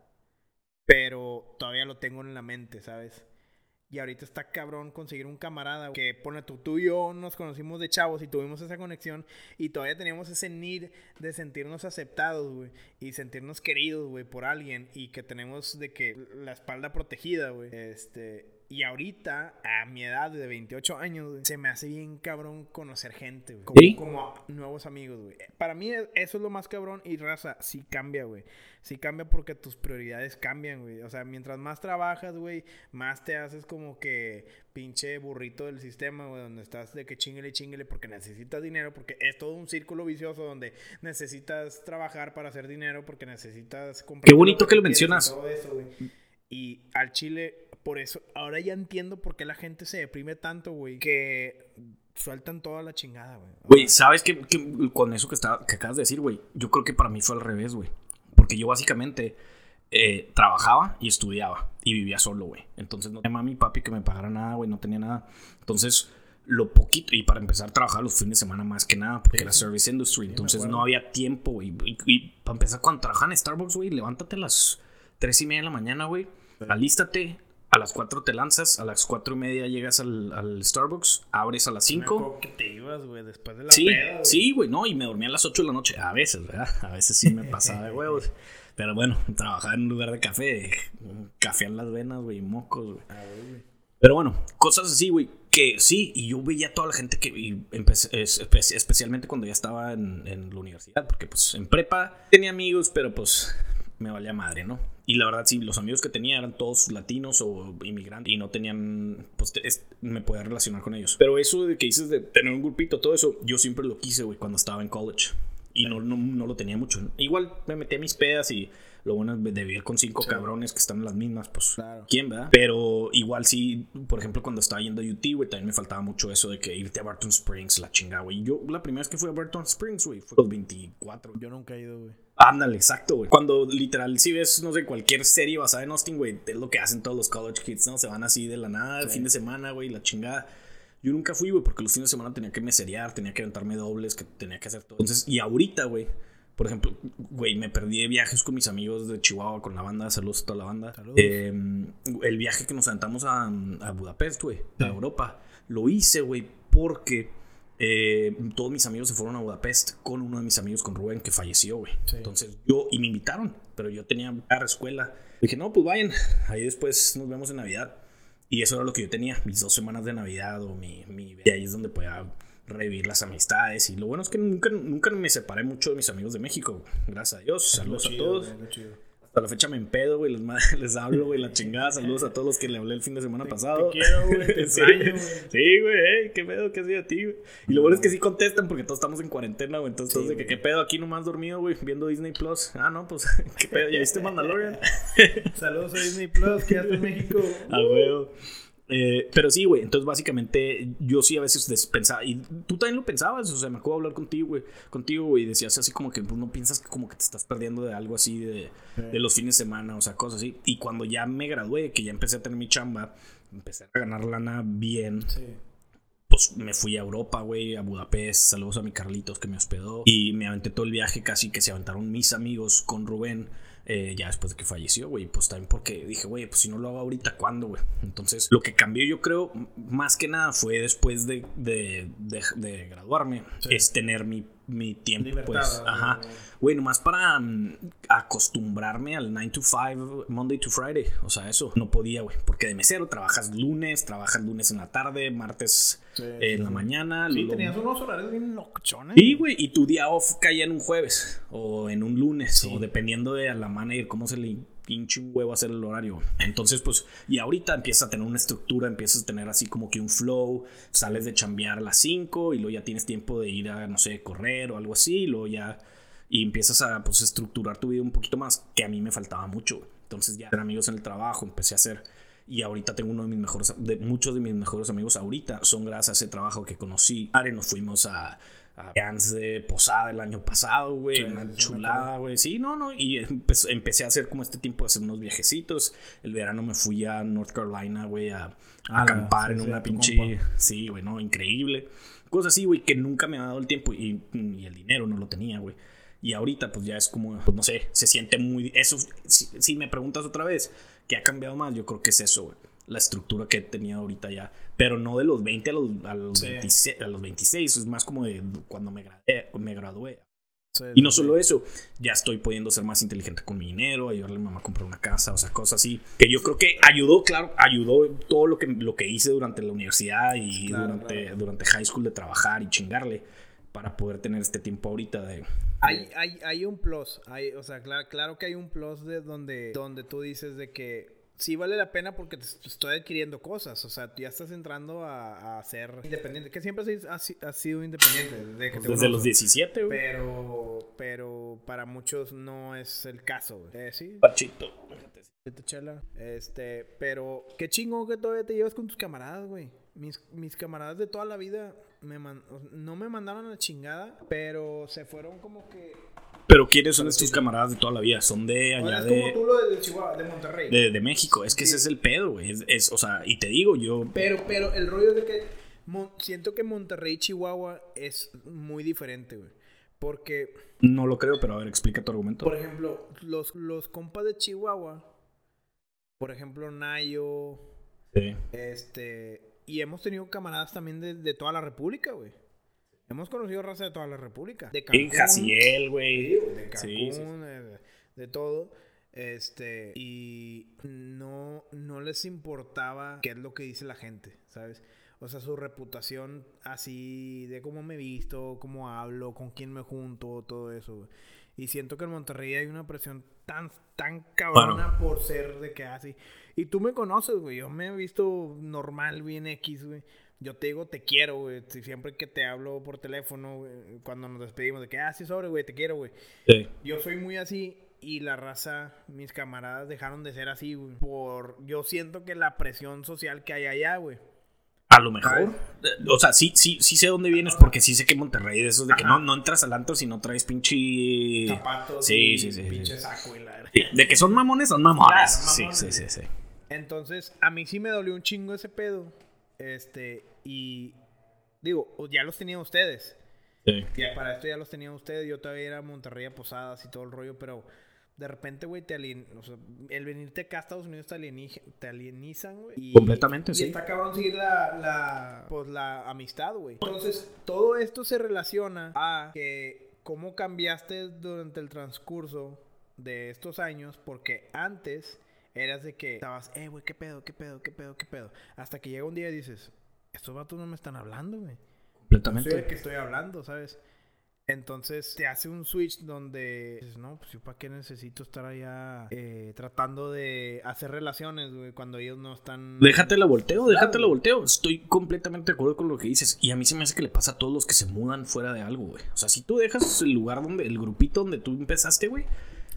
pero todavía lo tengo en la mente, ¿sabes? Y ahorita está cabrón conseguir un camarada que pone tú, tú y yo nos conocimos de chavos y tuvimos esa conexión y todavía teníamos ese need de sentirnos aceptados, güey, y sentirnos queridos, güey, por alguien y que tenemos de que la espalda protegida, güey. Este, y ahorita, a mi edad de 28 años, güey, se me hace bien cabrón conocer gente, güey. Como, ¿Sí? como nuevos amigos, güey. Para mí e- eso es lo más cabrón y raza, sí cambia, güey. Sí cambia porque tus prioridades cambian, güey. O sea, mientras más trabajas, güey, más te haces como que pinche burrito del sistema, güey, donde estás de que chinguele, chinguele porque necesitas dinero, porque es todo un círculo vicioso donde necesitas trabajar para hacer dinero, porque necesitas comprar. Qué bonito que lo quieres y mencionas. todo eso, güey. Y al chile, por eso, ahora ya entiendo por qué la gente se deprime tanto, güey, que sueltan toda la chingada, güey. Güey, ¿sabes qué? qué- Con eso que, está, que acabas de decir, güey. Yo creo que para mí fue al revés, güey. Porque yo básicamente eh, trabajaba y estudiaba y vivía solo, güey. Entonces no tenía mami y papi que me pagara nada, güey. No tenía nada. Entonces, lo poquito. Y para empezar a trabajar los fines de semana más que nada, porque Sí, era sí. service industry. Entonces no había tiempo, güey. Y, y para empezar, cuando trabajaba en Starbucks, güey, levántate a las tres y media de la mañana, güey. Alístate. A las 4 te lanzas, a las cuatro y media llegas al, al Starbucks, abres a las me 5. acuerdo que te ibas, güey, después de la Sí, peda, sí, güey, no, y me dormía a las 8 de la noche. A veces, ¿verdad? A veces sí me pasaba de huevos. Pero bueno, trabajaba en un lugar de café, café en las venas, güey, mocos, güey. Ah, güey. Pero bueno, cosas así, güey, que sí, y yo veía a toda la gente que, y empecé- especialmente cuando ya estaba en, en la universidad, porque pues en prepa tenía amigos, pero pues me valía madre, ¿no? Y la verdad, sí, los amigos que tenía eran todos latinos o inmigrantes y no tenían, pues es- me podía relacionar con ellos. Pero eso de que dices de tener un grupito, todo eso, yo siempre lo quise, güey, cuando estaba en college. Y no, no, no lo tenía mucho. Igual me metí a mis pedas y lo bueno es de vivir con cinco cabrones que están en las mismas, pues, ¿quién, verdad? Pero igual sí, por ejemplo, cuando estaba yendo a UT, güey, también me faltaba mucho eso de que irte a Barton Springs, la chingada, güey. Yo la primera vez que fui a Barton Springs, güey, fue los 24. Yo nunca he ido, güey. Ándale, exacto, güey. Cuando literal, si ves, no sé, cualquier serie basada en Austin, güey, es lo que hacen todos los college kids, ¿no? Se van así de la nada, el fin de semana, güey, la chingada. Yo nunca fui, güey, porque los fines de semana tenía que meserear, tenía que aventarme dobles, que tenía que hacer todo. Entonces, y ahorita, güey, por ejemplo, güey, me perdí de viajes con mis amigos de Chihuahua, con la banda. Saludos a toda la banda. Em, el viaje que nos aventamos a, Budapest, güey, a Europa, lo hice, güey, porque eh, todos mis amigos se fueron a Budapest con uno de mis amigos, con Rubén, que falleció, güey. Entonces yo, y me invitaron, pero yo tenía la escuela. Dije, no, pues vayan, ahí después nos vemos en Navidad. Y eso era lo que yo tenía, mis dos semanas de Navidad o mi... mi y ahí es donde podía revivir las amistades. Y lo bueno es que nunca, nunca me separé mucho de mis amigos de México. Gracias a Dios. Saludos a todos. Hasta la fecha me empedo, güey. Les, [laughs] les hablo, güey, la chingada. Saludos a todos los que le hablé el fin de semana pasado. Te quiero, güey. Te [laughs] sí, güey. Sí, güey. qué pedo, qué hacía a ti, güey. Y lo bueno es que sí contestan porque todos estamos en cuarentena, güey. Entonces, todos de que qué pedo aquí nomás dormido, güey, viendo Disney Plus. Ah, no, pues, [laughs] qué pedo. ¿Ya viste Mandalorian? Saludos a Disney Plus, quédate en México. A huevo. Eh, pero sí, güey. Entonces, básicamente, yo sí a veces pensaba. Y tú también lo pensabas. O sea, me acuerdo hablar contigo, güey. Contigo, güey. Y decías así como que pues, no piensas que como que te estás perdiendo de algo así de, de, los fines de semana, o sea, cosas así. Y cuando ya me gradué, que ya empecé a tener mi chamba, empecé a ganar lana bien. Pues me fui a Europa, güey, a Budapest. Saludos a mi Carlitos que me hospedó. Y me aventé todo el viaje casi que se aventaron mis amigos con Rubén eh, ya después de que falleció, güey. Pues también porque dije, güey, pues si no lo hago ahorita, ¿cuándo, güey? Entonces, lo que cambió, yo creo, más que nada fue después de, de, de, graduarme, es tener mi, mi tiempo, pues. Ajá. Güey, nomás para mm, acostumbrarme al 9 to 5, Monday to Friday. O sea, eso no podía, güey. Porque de mesero trabajas lunes, trabajas lunes en la tarde, martes en la mañana. Sí, tenías unos horarios bien locochones. Sí, güey. Y tu día off caía en un jueves o en un lunes. O dependiendo de la manager, cómo se le pinche un huevo hacer el horario. Entonces, pues, y ahorita empiezas a tener una estructura, empiezas a tener así como que un flow, sales de chambear a las 5 y luego ya tienes tiempo de ir a, no sé, correr o algo así, y luego ya y empiezas a pues, estructurar tu vida un poquito más, que a mí me faltaba mucho. Entonces ya tener amigos en el trabajo, empecé a hacer y ahorita tengo uno de mis mejores, de muchos de mis mejores amigos ahorita son gracias a ese trabajo que conocí. Are, nos fuimos a, a de Posada el año pasado, güey, una chulada, güey. Sí, no, no, y empecé a hacer como este tiempo de hacer unos viajecitos. El verano me fui a North Carolina, güey, a, ah, acampar en una pinche... Sí, güey, no, increíble. Cosas así, güey, que nunca me ha dado el tiempo y, y el dinero no lo tenía, güey. Y ahorita pues ya es como, pues no sé, se siente muy... Eso, si, me preguntas otra vez, ¿qué ha cambiado más? Yo creo que es eso, güey. La estructura que he tenido ahorita ya. Pero no de los 20 a los, a los, 26, a los 26. Es más como de cuando me gradué. Me gradué. y no solo eso, ya estoy pudiendo ser más inteligente con mi dinero, ayudarle a mi mamá a comprar una casa, o sea, cosas así. Que yo creo que ayudó, claro, ayudó todo lo que, lo que hice durante la universidad y durante, durante high school de trabajar y chingarle para poder tener este tiempo ahorita de... Hay, hay, hay un plus, hay, o sea, claro, claro que hay un plus de donde, donde tú dices de que sí vale la pena porque te estoy adquiriendo cosas. O sea, ya estás entrando a, a ser independiente. Que siempre has, has sido independiente. Desde, que desde los 17, güey. Pero, pero para muchos no es el caso, güey. Eh, sí. Pachito. Chela. Este, pero qué chingo que todavía te llevas con tus camaradas, güey. Mis, mis camaradas de toda la vida me no me mandaron a la chingada, pero se fueron como que pero ¿quiénes son estos camaradas de toda la vida? Son de allá es de. Como tú lo de, Chihuahua, de Monterrey. De, de México. Es que ese es el pedo, güey. Es, o sea, y te digo, yo. Pero, pero el rollo de que. siento que Monterrey y Chihuahua es muy diferente, güey. Porque. No lo creo, pero a ver, explica tu argumento. Por ejemplo, los, los compas de Chihuahua. Por ejemplo, Nayo. Sí. Este. Y hemos tenido camaradas también de, de toda la República, güey. Hemos conocido raza de toda la República. De Cancún. Jaciel, güey. De Cancún, De, todo. Este, y no, no les importaba qué es lo que dice la gente, ¿sabes? O sea, su reputación así de cómo me visto, cómo hablo, con quién me junto, todo eso. Y siento que en Monterrey hay una presión tan, tan cabrona por ser de que así. Y tú me conoces, güey. Yo me he visto normal, bien X, güey. Yo te digo te quiero, güey. Siempre que te hablo por teléfono, güey, cuando nos despedimos, de que, ah, sí, sobre, güey, te quiero, güey. Sí. Yo soy muy así y la raza, mis camaradas dejaron de ser así, güey. Por, yo siento que la presión social que hay allá, güey. A lo mejor. O sea, sí, sí, sí sé dónde vienes porque sí sé que Monterrey de esos de que no, no entras al antro si no traes pinche. Zapatos Sí, y sí, sí, sí. pinche saco y la verdad. Sí, De que son mamones, son mamones. Claro, Sí, mamones. sí, sí, sí. Entonces, a mí sí me dolió un chingo ese pedo. Este, y digo, ya los tenían ustedes. Sí. Ya para esto ya los tenían ustedes. Yo todavía era a Monterrey a Posadas y todo el rollo, pero de repente, güey, te alien... o sea, el venirte acá a Estados Unidos te, alienij- te alienizan, güey. y- Completamente, y sí. está cabrón seguir la, la, pues, la amistad, güey. Entonces, todo esto se relaciona a que cómo cambiaste durante el transcurso de estos años, porque antes eras de que estabas, eh, güey, qué pedo, qué pedo, qué pedo, qué pedo. Hasta que llega un día y dices, estos vatos no me están hablando, güey. Soy el Completamente. que estoy hablando, ¿sabes? Entonces te hace un switch donde dices, no, pues yo para qué necesito estar allá eh, tratando de hacer relaciones, güey, cuando ellos no están... Déjate la volteo, déjate la volteo. Estoy completamente de acuerdo con lo que dices. Y a mí se me hace que le pasa a todos los que se mudan fuera de algo, güey. O sea, si tú dejas el lugar donde, el grupito donde tú empezaste, güey,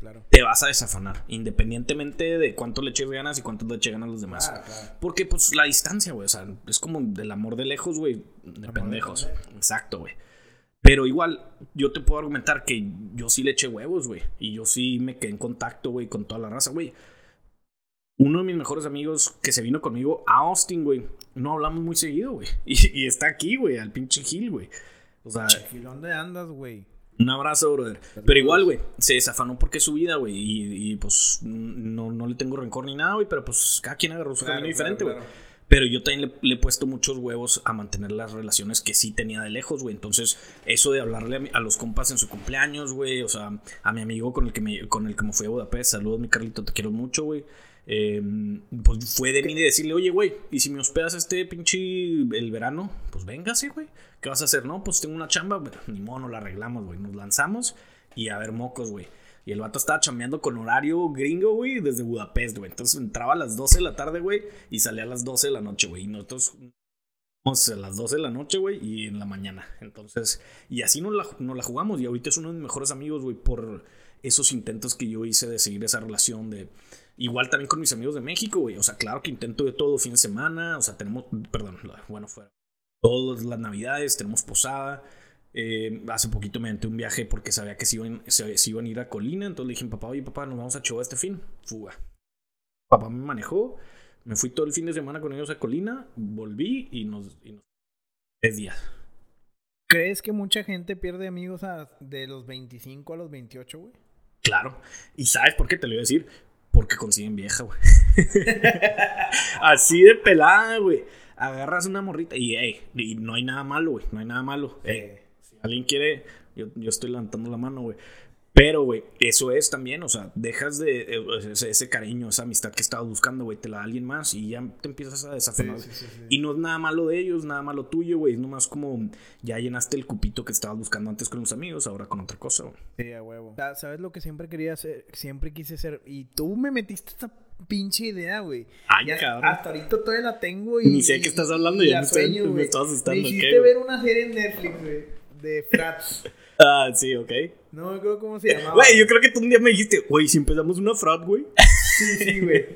Claro. te vas a desafanar. Independientemente de cuánto le eches ganas y cuánto le eches ganas los demás. Claro, claro. Porque, pues, la distancia, güey. O sea, es como del amor de lejos, güey. De de pendejos. pendejo. Exacto, güey. Pero igual, yo te puedo argumentar que yo sí le eché huevos, güey. Y yo sí me quedé en contacto, güey, con toda la raza, güey. Uno de mis mejores amigos que se vino conmigo a Austin, güey. No hablamos muy seguido, güey. [laughs] Y, y está aquí, güey, al pinche Gil, güey. O sea, ¿Y dónde andas, güey? Un abrazo, brother. Pero igual, güey, se desafanó porque es su vida, güey. Y, y, pues no, no le tengo rencor ni nada, güey. Pero pues cada quien agarró su Claro, camino diferente, güey. claro. Pero yo también le, le he puesto muchos huevos a mantener las relaciones que sí tenía de lejos, güey. Entonces, eso de hablarle a, mi- a los compas en su cumpleaños, güey. O sea, a mi amigo con el que me, con el que me fui a Budapest. Saludos, mi Carlito, te quiero mucho, güey. Eh, pues fue de mí de decirle, oye, güey, ¿y si me hospedas este pinche el verano? Pues véngase, güey. ¿Qué vas a hacer? No, pues tengo una chamba. Bueno, Ni modo, no la arreglamos, güey. Nos lanzamos y a ver mocos, güey. Y el vato estaba chambeando con horario gringo, güey, desde Budapest, güey. Entonces entraba a las 12 de la tarde, güey, y salía a las 12 de la noche, güey. Y nosotros íbamos a las 12 de la noche, güey, y en la mañana. Entonces, y así nos la, nos la jugamos. Y ahorita es uno de mis mejores amigos, güey, por esos intentos que yo hice de seguir esa relación de... Igual también con mis amigos de México, güey. O sea, claro que intento de todo fin de semana. O sea, tenemos, perdón, bueno, fuera. Todas las navidades, tenemos posada. Eh, hace poquito me aventé un viaje porque sabía que se iban, se iban a ir a Colina. Entonces le dije, papá, oye, papá, nos vamos a Chihuahua este fin. Fuga. Papá me manejó. Me fui todo el fin de semana con ellos a Colina. Volví y nos. Y nos tres días. ¿Crees que mucha gente pierde amigos a- de los 25 a los 28, güey? Claro. ¿Y sabes por qué te lo iba a decir? Porque consiguen vieja, güey. [laughs] Así de pelada, güey. Agarras una morrita y, ey, y no hay nada malo, güey. No hay nada malo. Si alguien quiere, yo, yo estoy levantando la mano, güey. Pero, güey, eso es también, o sea, dejas de eh, ese, ese cariño, esa amistad que estabas buscando, güey, te la da alguien más y ya te empiezas a desafinar. Sí, sí, sí, sí. Y no es nada malo de ellos, nada malo tuyo, güey. Es nomás como ya llenaste el cupito que estabas buscando antes con los amigos, ahora con otra cosa, güey. Sí, a huevo. Sea, ¿Sabes lo que siempre quería hacer? Siempre quise ser. Y tú me metiste esta pinche idea, güey. Ay, Ya cabrón. Hasta ahorita todavía la tengo y. Ni sé qué estás hablando, ya me estoy- sueño, me güey. estás asustando, Me ¿qué, hiciste ver una serie en Netflix, güey. De Frats. Ah, sí, ok. No me acuerdo cómo se llamaba. Güey, yo creo que tú un día me dijiste, güey, si empezamos una frat, güey. Sí, sí, güey.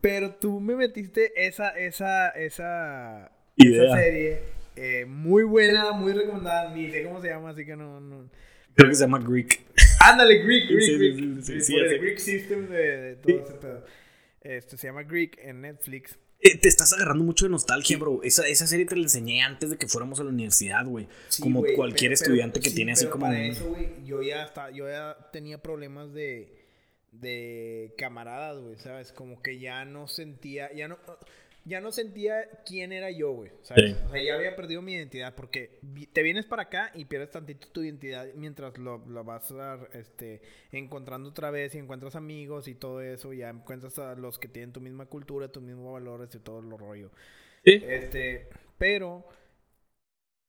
Pero tú me metiste esa, esa, esa, Idea. esa serie. eh, muy buena, muy recomendada. Ni sé cómo se llama, así que no. no. Creo que se llama Greek. Ándale, Greek, Greek, Sí, sí, Greek. sí, sí, el. Greek System de, de todo ese pedo. Este se llama Greek en Netflix. Eh, te estás agarrando mucho de nostalgia, bro. Esa, esa serie te la enseñé antes de que fuéramos a la universidad, güey. Sí, como cualquier pero- estudiante pero- que sí, tiene así como... Para eso, güey, yo ya hasta, yo ya tenía problemas de, de camaradas, güey, ¿sabes? Como que ya no sentía, ya no, ya no sentía quién era yo, güey, ¿sabes? Sí. O sea, ya había perdido mi identidad porque te vienes para acá y pierdes tantito tu identidad mientras lo, lo vas a, este, encontrando otra vez y encuentras amigos y todo eso, ya encuentras a los que tienen tu misma cultura, tus mismos valores y todo lo rollo. Sí. Este, pero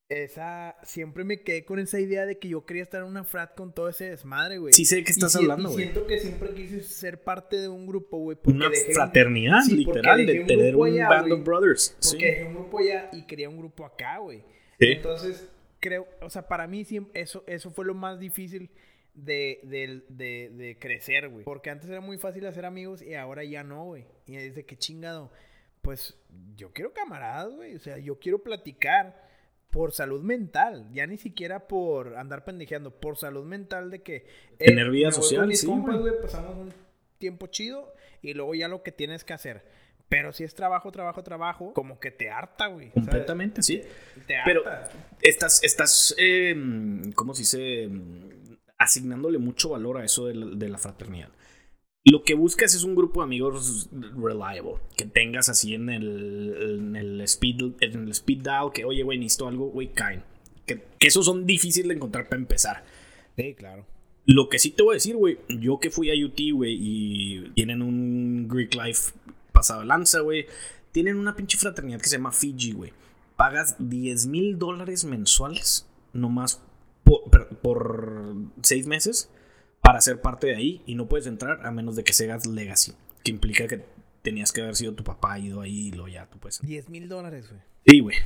esa siempre me quedé con esa idea de que yo quería estar en una frat con todo ese desmadre, güey. Sí sé de qué estás Y hablando, güey. siento que siempre quise ser parte de un grupo, güey. Una un- fraternidad, Sí, literal, de un tener un allá, band of brothers. Porque Sí. dejé un grupo allá y quería un grupo acá, güey. Sí. Entonces, creo, o sea, para mí siempre, eso, eso fue lo más difícil de, de, de, de crecer, güey. Porque antes era muy fácil hacer amigos y ahora ya no, güey. Y es de que chingado. Pues yo quiero camaradas, güey. O sea, yo quiero platicar por salud mental. Ya ni siquiera por andar pendejeando. Por salud mental de que... eh, Tener vida social, mis sí, compas, güey. pasamos un tiempo chido y luego ya lo que tienes que hacer. Pero si es trabajo, trabajo, trabajo, como que te harta, güey. ¿sabes? Completamente, sí. Te Pero harta. estás, estás eh, ¿cómo se dice? Asignándole mucho valor a eso de la, de la fraternidad. Lo que buscas es un grupo de amigos reliable. Que tengas así en el, en el speed, en el speed dial. Que, oye, güey, necesito algo, güey, caen. Que, que esos son difíciles de encontrar para empezar. Sí, claro. Lo que sí te voy a decir, güey, yo que fui a UT, güey, y tienen un Greek Life pasado lanza, güey, tienen una pinche fraternidad que se llama Fiji, güey. Pagas 10 mil dólares mensuales nomás por, por seis meses para ser parte de ahí y no puedes entrar a menos de que seas legacy, que implica que tenías que haber sido tu papá ido ahí y lo ya tú puedes. 10 mil dólares, güey. Sí, güey.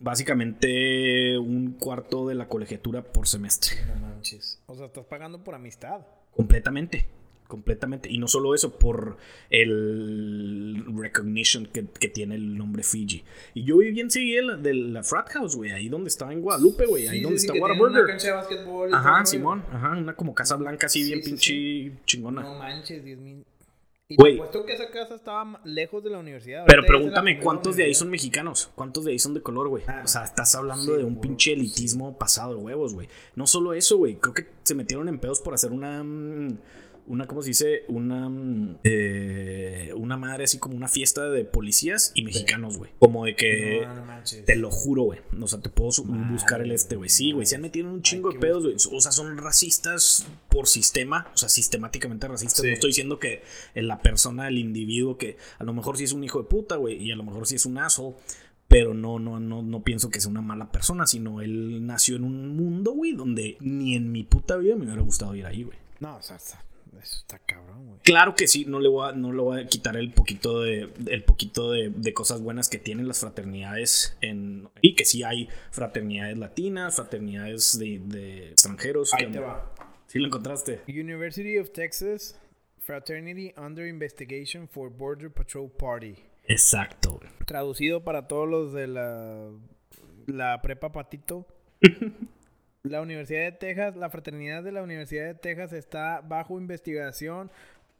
Básicamente un cuarto de la colegiatura por semestre. No manches. O sea, estás pagando por amistad. Completamente. Completamente. Y no solo eso, por el recognition que, que tiene el nombre Fiji. Y yo viví enseguida de la, de la frat house, güey. Ahí donde estaba en Guadalupe, güey. ahí donde está Whataburger. cancha de básquetbol y todo Ajá, Simón. Ajá, una como casa blanca así Sí, bien sí, pinche chingona. No manches, 10 mil. Y Güey. te apuesto que esa casa estaba lejos de la universidad. Pero Ahorita pregúntame, ¿cuántos de ahí son mexicanos? ¿Cuántos de ahí son de color, güey? Ah, o sea, estás hablando sí, de un pinche elitismo pasado de huevos, güey. No solo eso, güey. Creo que se metieron en pedos por hacer una. mm, Una, ¿cómo se dice? Una. mm, eh, una madre así como una fiesta de policías y mexicanos, güey. Como de que. No, no. Te lo juro, güey. O sea, te puedo Madre buscar el este, güey. Sí, güey. Se han metido un chingo de pedos, güey. O sea, son racistas por sistema. O sea, sistemáticamente racistas. Sí. No estoy diciendo que la persona, el individuo, que a lo mejor sí es un hijo de puta, güey. Y a lo mejor sí es un asshole. Pero no, no, no, no pienso que sea una mala persona. Sino él nació en un mundo, güey, donde ni en mi puta vida me hubiera gustado ir ahí, güey. No, o sea, está- eso está cabrón, güey. Claro que sí, no le voy a, no le voy a quitar el poquito de el poquito de, de cosas buenas que tienen las fraternidades en y que sí hay fraternidades latinas, fraternidades de, de extranjeros. Ahí que- te va. ¿Sí lo encontraste? University of Texas Fraternity Under Investigation for Border Patrol Party. Exacto. Traducido para todos los de la, la prepa Patito. [laughs] la Universidad de Texas, la fraternidad de la Universidad de Texas está bajo investigación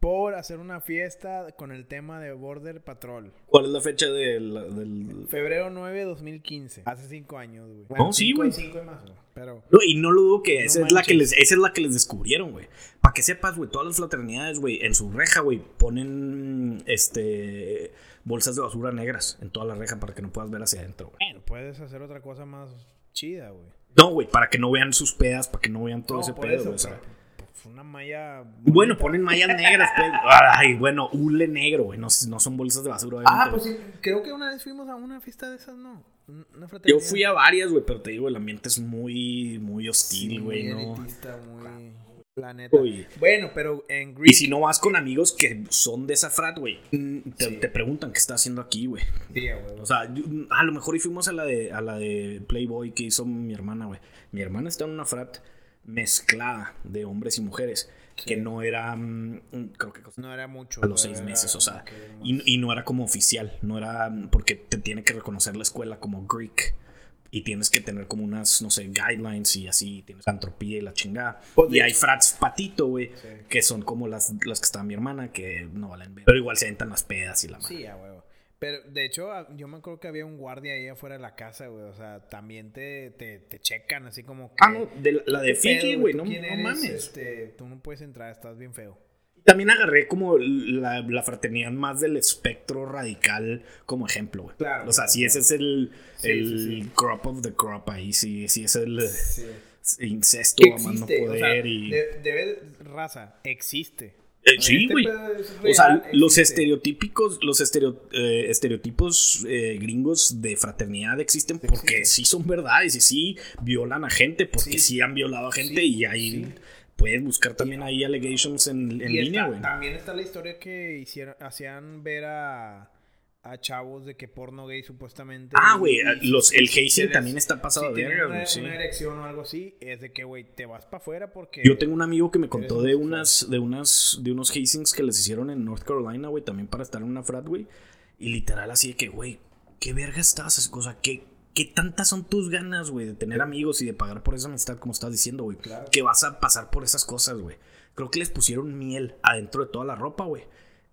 por hacer una fiesta con el tema de Border Patrol. ¿Cuál es la fecha del, del- Febrero 9 2015. Hace cinco años, güey. Oh, sí, cinco güey. y cinco y más, güey. Pero... No, y no lo dudo que esa, No es la que les, esa es la que les descubrieron, güey. Para que sepas, güey, todas las fraternidades, güey, en su reja, güey, ponen este bolsas de basura negras en toda la reja para que no puedas ver hacia adentro, güey. Bueno, puedes hacer otra cosa más chida, güey. No, güey, para que no vean sus pedas, para que no vean todo No, ese por pedo, eso, o sea. pues, una malla. Bueno, ponen mallas [laughs] negras, pues. Ay, bueno, hule negro, güey. No, no son bolsas de basura, Ah, obviamente. pues sí, creo que una vez fuimos a una fiesta de esas, ¿no? Una Yo fraternidad. fui a varias, güey, pero te digo, el ambiente es muy, muy Sí, hostil, güey, muy ¿no? elitista, muy. La neta. Oye. Bueno, pero en Y si no vas con amigos que son de esa frat, güey, mm, te, Sí. te preguntan qué está haciendo aquí, güey. Sí. O sea, yo- a lo mejor y fuimos a la de a la de Playboy que hizo mi hermana, güey. Mi hermana está en una frat mezclada de hombres y mujeres. Que no era, mm, creo que no era mucho. a los seis meses, o sea, y, y no era como oficial, no era porque te tiene que reconocer la escuela como Greek y tienes que tener como unas, no sé, guidelines y así, tienes antropía y la chingada. Pues, y hay frats patito, güey, Sí. que son como las, las que está mi hermana, que no valen ver, pero igual se entran las pedas y la madre. Sí, a huevo. Pero de hecho, a- yo me acuerdo que había un guardia ahí afuera de la casa, güey. O sea, también te, te, te checan así como que. Ah, no, de la, la de ¿qué Fiji, pedo, güey, ¿Tú no, no mames. Este, tú no puedes entrar, estás bien feo. También agarré como la, la fraternidad más del espectro radical como ejemplo, güey. Claro, O sea, claro, si claro. ese es el, Sí, el sí, sí. crop of the crop ahí, sí, sí es el incesto a más no existe, o sea, poder y... de- debe, raza, existe. Eh, sí, güey. O sea, real, los estereotípicos, los estereo- eh, estereotipos eh, gringos de fraternidad existen porque sí son verdades y sí violan a gente, porque sí, Sí. han violado a gente Sí, y ahí sí. Puedes buscar también ahí allegations en, en línea, güey. También está la historia que hicieron, hacían ver a, a chavos de que porno gay supuestamente. Ah, güey, los, el hazing también está pasado si de verga, güey, sí. una erección o algo así, es de que, güey, te vas para afuera porque. Yo tengo un amigo que me contó de unas, de unas, de unos hazings que les hicieron en North Carolina, güey, también para estar en una frat, güey. Y literal así de que, güey, ¿qué verga estás? O sea, ¿qué, qué tantas son tus ganas, güey, de tener amigos y de pagar por esa amistad, como estás diciendo, güey? Claro. Que vas a pasar por esas cosas, güey. Creo que les pusieron miel adentro de toda la ropa, güey.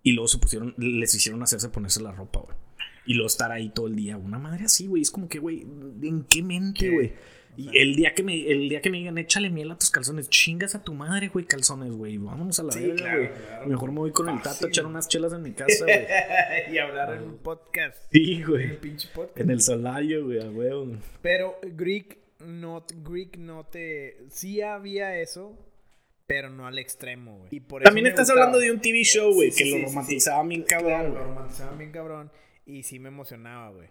Y luego se pusieron, les hicieron hacerse ponerse la ropa, güey. Y luego estar ahí todo el día. Una madre así, güey. Es como que, güey, ¿en qué mente, güey? Y el día que me, el día que me digan, échale miel a tus calzones, chingas a tu madre, güey, calzones, güey. Vámonos a la Sí, verga, claro, güey. claro. Mejor me voy con el tato a echar unas chelas en mi casa, güey. [laughs] y hablar en un podcast. Sí, En el güey. pinche podcast. En el solario, güey, a huevo. Pero Greek no, Greek no te. Sí había eso, pero no al extremo, güey. Y por eso También estás gustaba. hablando de un TV show, güey, Sí, que sí, lo romantizaban bien Claro, cabrón, lo güey. romantizaban bien cabrón. Y sí me emocionaba, güey.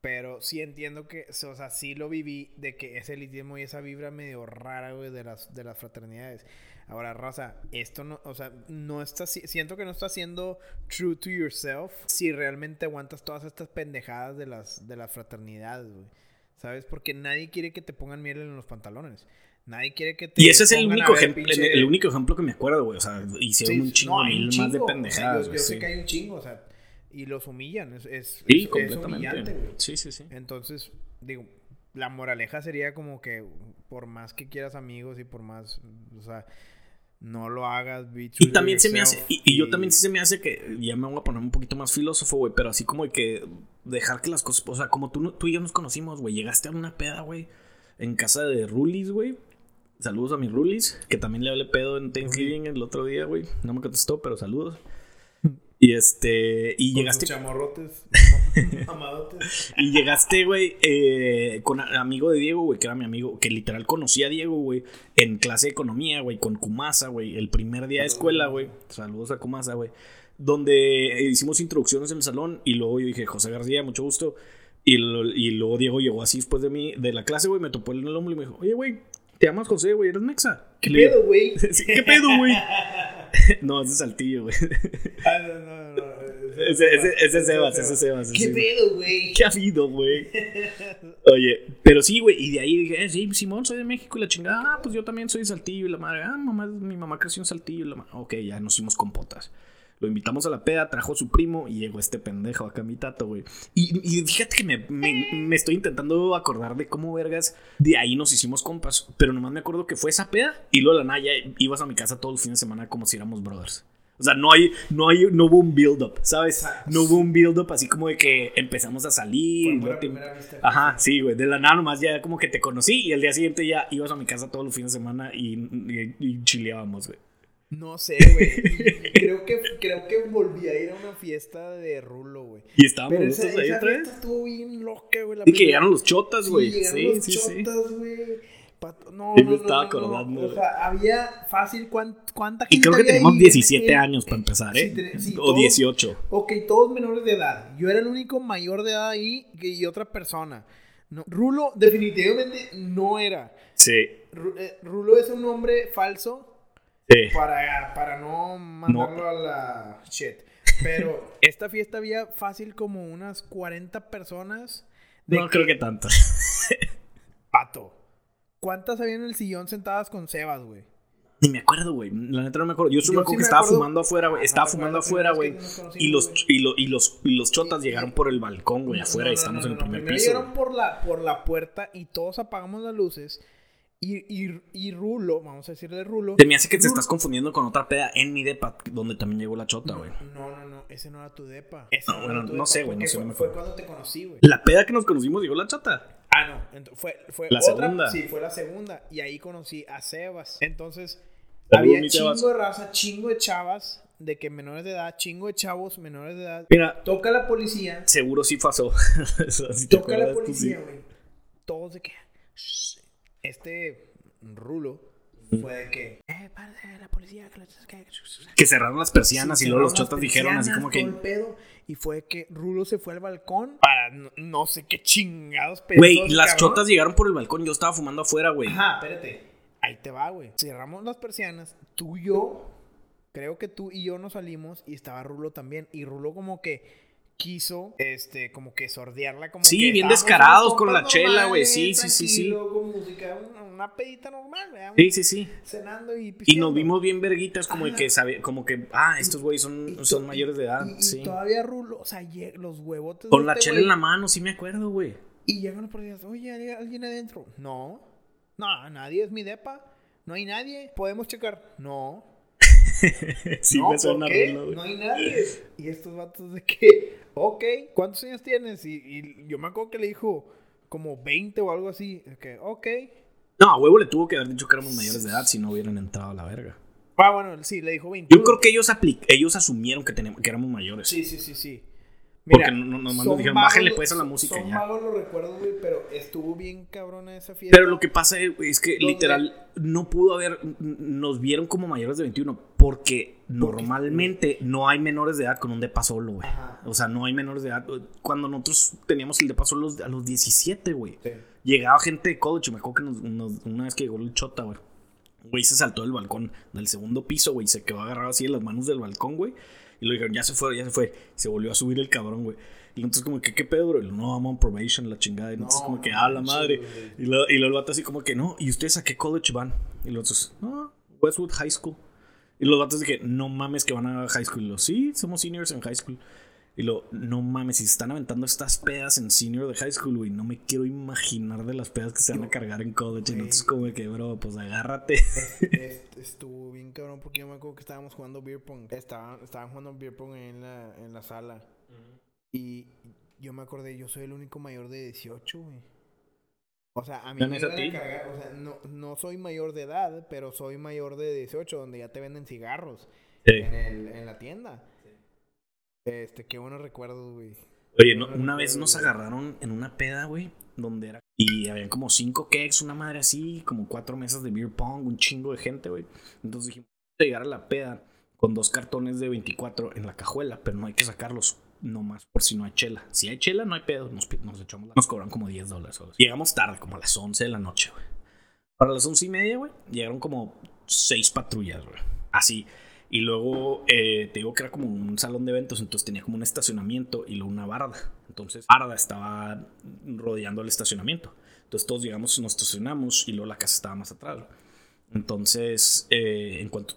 Pero sí entiendo que, o sea, sí lo viví de que ese elitismo y esa vibra medio rara, güey, de las, de las fraternidades. Ahora, Raza, esto no, o sea, no está, si- siento que no está siendo true to yourself si realmente aguantas todas estas pendejadas de las, de las fraternidades, güey. ¿Sabes? Porque nadie quiere que te pongan miel en los pantalones. Nadie quiere que te Y ese es el único, ejemplo, pinche- el único ejemplo que me acuerdo, güey. O sea, hicieron Sí, un chingo no, hay un más de chingo, pendejadas, yo, yo sé que hay un chingo, o sea, y los humillan. Es, es, Sí, es- es completamente. humillante, güey. sí, sí, sí. Entonces, digo, la moraleja sería como que por más que quieras amigos y por más, o sea, no lo hagas, true Y también se me hace, y, y yo también sí se me hace que, ya me voy a poner un poquito más filósofo, güey, pero así como que dejar que las cosas, o sea, como tú, tú y yo nos conocimos, güey, llegaste a una peda, güey, en casa de Rulis, güey. Saludos a mi Rulis, que también le hablé pedo en Thanksgiving el otro día, güey. No me contestó, pero saludos. Y este, y Con llegaste chamorrotes. [laughs] Y llegaste, güey, eh, con amigo de Diego, güey, que era mi amigo, que literal conocía a Diego, güey, en clase de economía, güey, con Kumasa, güey, el primer día de escuela, güey. Saludos a Kumasa, güey. Donde hicimos introducciones en el salón y luego yo dije, José García, mucho gusto. Y, lo- y luego Diego llegó así después de mí, de la clase, güey, me topó en el hombro y me dijo, oye, güey, te llamas José, güey, eres mexa. ¿Qué pedo, güey? [laughs] "Sí, ¿Qué pedo, güey? [laughs] [laughs] no, ese es Saltillo, güey. [laughs] Ah, no, no, no, Ese ese- ese es Sebas, ese es Sebas. ¿Qué pedo, güey? ¿Qué ha habido, güey? [laughs] Oye, pero sí, güey. Y de ahí dije, eh, sí, Simón, soy de México y la chingada. Ah, pues yo también soy de Saltillo y la madre. Ah, mamá, mi mamá creció en Saltillo y la madre. Ok, ya nos hicimos compotas. Lo invitamos a la peda, trajo a su primo y llegó este pendejo acá, mi tato, güey. Y, y fíjate que me, me- me estoy intentando acordar de cómo vergas de ahí nos hicimos compas. Pero nomás me acuerdo que fue esa peda y luego la Naya ibas a mi casa todos los fines de semana como si éramos brothers. O sea, no hay, no hay, no hubo un build up, ¿sabes? No hubo un build up así como de que empezamos a salir. A te-. Ajá, sí, güey. De la nada nomás ya como que te conocí y el día siguiente ya ibas a mi casa todos los fines de semana y, y, y chileábamos, güey. No sé, güey. [laughs] creo que, creo que volví a ir a una fiesta de Rulo, güey. Y estábamos Pero juntos esa, ahí esa otra vez. estuvo bien loca, güey. Y que llegaron los chotas, Sí, güey. llegaron Sí, los sí, sí. chotas, güey. Pato- No, Sí, no, me no, estaba no, no. acordando, O güey. sea, había fácil cuán- cuánta gente Y creo que teníamos ahí 17 en- en- años para empezar, ¿eh? Sí, sí, o todos- 18. Ok, todos menores de edad. Yo era el único mayor de edad ahí y otra persona. No, Rulo definitivamente no era. Sí, eh, Rulo es un nombre falso sí. para, para no mandarlo a la shit. Pero [laughs] esta fiesta había fácil como unas 40 personas. De No creo que tanto. [laughs] Pato. ¿Cuántas había en el sillón sentadas con Sebas, güey? Ni me acuerdo, güey. La neta no me acuerdo. Yo solo Yo me acuerdo sí que me estaba acuerdo. fumando afuera, güey. Estaba no fumando afuera, güey. Y los, y, lo- y, los, y los chotas llegaron por el balcón, güey, afuera y estamos en el primer piso. llegaron por la, por la puerta y todos apagamos las luces. Y, y, y Rulo, vamos a decirle Rulo. Se me hace que te estás confundiendo con otra peda en mi depa, donde también llegó la chota, güey. No, no, no, ese no era tu depa. Ese No, era bueno, tu no depa, sé, güey, no sé, fue, no me fue cuando te conocí, güey. La peda que nos conocimos llegó la chota. Ah, no, fue, fue La otra, segunda. Sí, fue la segunda. Y ahí conocí a Sebas. Entonces, había chingo Sebas. de raza, chingo de chavas, de que menores de edad, chingo de chavos menores de edad. Mira, Toca la policía, seguro sí pasó. [laughs] Si te toca la tú policía, sí. güey. Todos de que. "Shh". Este Rulo fue de que. Eh, párate, la policía, que, la- que- Que cerraron las persianas Sí, y luego los chotas dijeron así como que. pedo, y fue que Rulo se fue al balcón para no, no sé qué chingados pensó Güey, las cabrón. chotas llegaron por el balcón. Yo estaba fumando afuera, güey. Ajá, espérate. Ahí te va, güey. Cerramos las persianas. Tú y yo, creo que tú y yo nos salimos y estaba Rulo también. Y Rulo como que quiso, este, como que sordearla como Sí, que bien descarados con la chela, güey. Sí, sí, sí, sí. tranquilo, Con música, una, una pedita normal, ¿verdad? Sí, sí, sí. Cenando y Y pisteando. nos vimos bien verguitas, como que sabe, como que, ah, estos güeyes Y son, son mayores de edad. Y, y sí. todavía Rulo, o sea, los huevotes. Con la este chela en la mano, sí me acuerdo, güey. Y llegan los policías, oye, ¿hay alguien adentro? No. No, nadie es mi depa. No hay nadie. ¿Podemos checar? No. [laughs] sí no, me suena ¿por qué? rulo, güey. No hay nadie. Y estos vatos de que, ok, ¿cuántos años tienes? Y, y yo me acuerdo que le dijo como 20 o algo así. Que, ok. No, a huevo le tuvo que haber dicho que éramos mayores de edad si no hubieran entrado a la verga. Ah, bueno, sí, le dijo 20. Yo creo que ellos apli- ellos asumieron que, teníamos, que éramos mayores. Sí, sí, sí, sí. Porque no- no- son dijeron, "Bájenle pues a la música Son ya". vagos los recuerdos, güey, pero estuvo bien cabrona esa fiesta. Pero lo que pasa es que ¿Dónde? literal no pudo haber, nos vieron como mayores de 21 porque normalmente no hay menores de edad con un depa solo, güey. O sea, no hay menores de edad. Cuando nosotros teníamos el depa solo a los- a los 17, güey. Sí. Llegaba gente de college, me acuerdo que nos- nos- una vez que llegó el chota, güey. Güey se saltó del balcón del segundo piso, güey. Se quedó agarrado así en las manos del balcón, güey. Y lo dijeron, ya se fue, ya se fue. Se volvió a subir el cabrón, güey. Y entonces como que, ¿qué pedo, bro? Y lo, no, vamos on probation, la chingada. Y entonces No, como que, ah, la madre. Y lo, y lo el vato así como que, no. ¿Y ustedes a qué college van? Y los otros, no, Westwood High School. Y los vatos dije, no mames que van a high school. Y lo, sí, somos seniors en high school. Y lo, no mames, si se están aventando estas pedas en senior de high school, güey, no me quiero imaginar de las pedas que se van a cargar en college. Entonces como que, bro, pues agárrate. Estuvo bien cabrón porque yo me acuerdo que estábamos jugando beer pong. Estaban, estaban jugando beer pong en la, en la sala. Y yo me acordé, yo soy el único mayor de 18, güey. O sea, a mí ¿Ven me iban a cargar, o sea, no, no soy mayor de edad, pero soy mayor de 18, donde ya te venden cigarros en, el, en la tienda. Este, qué buenos recuerdos, güey. Oye, no- una vez nos agarraron en una peda, güey, donde era. Y habían como cinco cakes, una madre así, como cuatro mesas de beer pong, un chingo de gente, güey. Entonces dijimos, llegar a la peda con dos cartones de 24 en la cajuela, pero no hay que sacarlos nomás por si no hay chela. Si hay chela, no hay pedo, nos, nos echamos la- Nos cobran como 10 dólares. Llegamos tarde, como a las 11 de la noche, güey. Para las once y media, güey, llegaron como seis patrullas, güey. Así. Y luego eh, te digo que era como un salón de eventos, entonces tenía como un estacionamiento y luego una barda. Entonces, barda estaba rodeando el estacionamiento. Entonces todos llegamos, nos estacionamos y luego la casa estaba más atrás. Entonces, eh, en cuanto.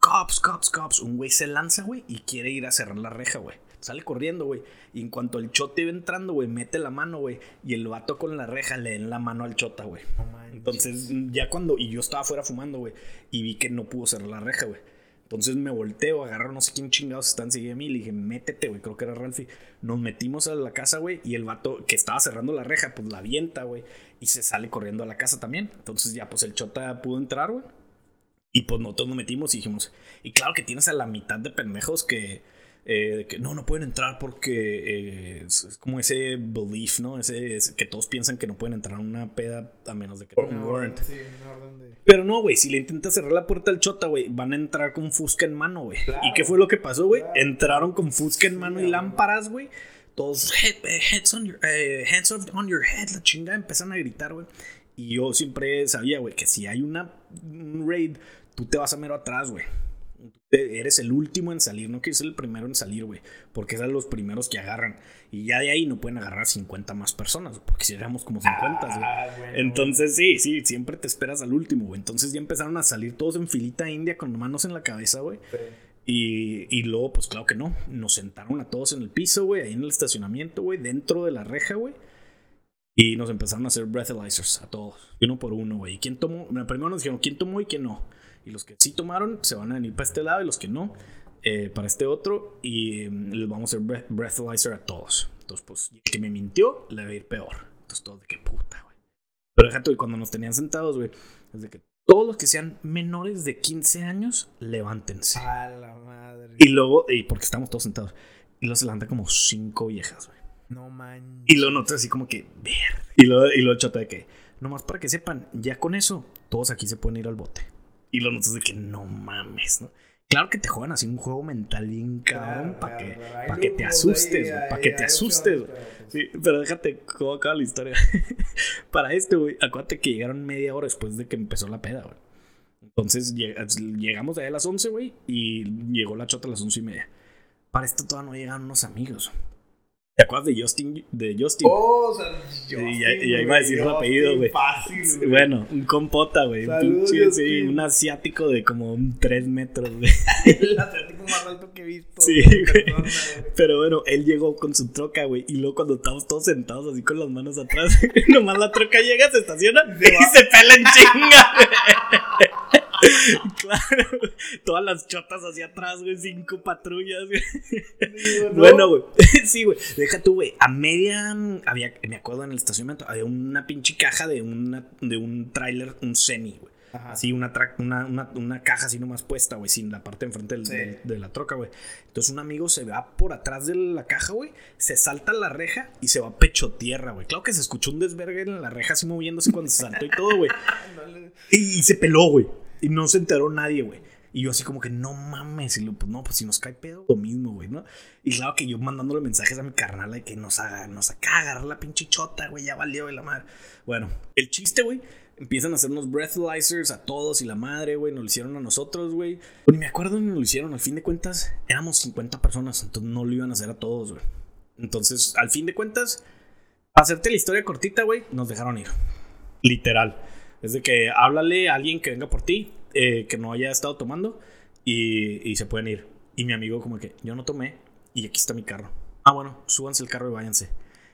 Cops, cops, cops. Un güey se lanza, güey, y quiere ir a cerrar la reja, güey. Sale corriendo, güey. Y en cuanto el chote iba entrando, güey, mete la mano, güey. Y el vato con la reja le den la mano al chota, güey. Entonces, ya cuando. Y yo estaba afuera fumando, güey. Y vi que no pudo cerrar la reja, güey. Entonces me volteo, agarro no sé quién chingados están siguiendo a mí. Le dije, métete, güey. Creo que era Ralphie. Nos metimos a la casa, güey. Y el vato que estaba cerrando la reja, pues la avienta, güey. Y se sale corriendo a la casa también. Entonces ya, pues el chota pudo entrar, güey. Y pues nosotros nos metimos y dijimos. Y claro que tienes a la mitad de pendejos que. Eh, de que no, no pueden entrar porque eh, es, es como ese belief, ¿no? Ese, ese que todos piensan que no pueden entrar a una peda a menos de que tengan warrant. sí, de... Pero no, güey, si le intentas cerrar la puerta al chota, güey, van a entrar con fusca en mano, güey. Claro. ¿Y qué fue lo que pasó, güey? Claro. Entraron con fusca en mano y güey. lámparas, güey. Todos, "Head- eh, heads on your, eh, hands on, your head, la chingada, empiezan a gritar, güey. Y yo siempre sabía, güey, que si hay una un raid, tú te vas a mero atrás, güey. Eres el último en salir, no quieres ser el primero en salir, güey. Porque eran los primeros que agarran. Y ya de ahí no pueden agarrar 50 más personas, porque si éramos como 50, güey. Ah, bueno. Entonces, sí, sí, siempre te esperas al último, güey. Entonces ya empezaron a salir todos en filita india con manos en la cabeza, güey. Sí. Y, y luego, pues claro que no. Nos sentaron a todos en el piso, güey, ahí en el estacionamiento, güey, dentro de la reja, güey. Y nos empezaron a hacer breathalyzers a todos, uno por uno, güey. ¿Y quién tomó? Primero nos dijeron quién tomó y quién no. Y los que sí tomaron se van a venir para este lado y los que no, eh, para este otro. Y mm, les vamos a hacer breath- breathalyzer a todos. Entonces, pues, el que me mintió le va a ir peor. Entonces, todos de qué puta, güey. Pero déjate, güey, cuando nos tenían sentados, güey, es de que todos los que sean menores de 15 años, levántense. A la madre. Y luego, y porque estamos todos sentados, y luego se levantan como cinco viejas, güey. No manches. Y luego nosotros así como que, ver. Y luego, y luego chota de que, nomás para que sepan, ya con eso, todos aquí se pueden ir al bote. Y lo notas de que no mames, ¿no? Claro que te juegan así un juego mental bien cabrón Claro, para claro, que, claro. Hay pa' que te asustes, para que te asustes. opciones, Sí, pero déjate cómo acaba la historia. [laughs] para esto, güey, acuérdate que llegaron media hora después de que empezó la peda, güey. Entonces lleg- llegamos ahí a las 11, güey, y llegó la chota a las once y media. Para esto todavía no llegaron unos amigos. ¿Te acuerdas de Justin? De Justin? Oh, o sea, Sí, Justin, ya- ya iba a decir su apellido, güey. Fácil, güey. Bueno, un compota, güey. Sí, un asiático de como un 3 metros, güey. [laughs] El atlético más alto que he visto. Sí, güey. Pero bueno, él llegó con su troca, güey. Y luego cuando estamos todos sentados así con las manos atrás, [laughs] nomás la troca llega, se estaciona Se y se pela en chinga. güey. [laughs] claro, todas las chotas hacia atrás, güey. Cinco patrullas, güey. Bueno, güey. [laughs] Sí, güey. Deja tú, güey. A media. Había, me acuerdo en el estacionamiento, había una pinche caja de, una, de un tráiler, un semi, güey. Ajá. Así, una, una, una, una caja así nomás puesta, güey, sin la parte de enfrente del- Sí. del- de la troca, güey. Entonces un amigo se va por atrás de la caja, güey, se salta la reja y se va pecho tierra, güey. Claro que se escuchó un desvergue en la reja así moviéndose cuando se saltó y todo, güey. [laughs] Y se peló, güey. Y no se enteró nadie, güey. Y yo así como que no mames. Y pues no, pues si nos cae pedo, lo mismo, güey, ¿no? Y claro que yo mandándole mensajes a mi carnal de que nos haga, nos de agarrar la pinche chota, güey, ya valió, güey, la madre. Bueno, el chiste, güey. Empiezan a hacernos breathalyzers a todos y la madre, güey. Nos lo hicieron a nosotros, güey. Ni me acuerdo ni nos lo hicieron. Al fin de cuentas, éramos 50 personas. Entonces no lo iban a hacer a todos, güey. Entonces, al fin de cuentas, para hacerte la historia cortita, güey, nos dejaron ir. Literal. Es de que háblale a alguien que venga por ti, eh, que no haya estado tomando, y, y se pueden ir. Y mi amigo, como que yo no tomé, y aquí está mi carro. Ah, bueno, súbanse el carro y váyanse.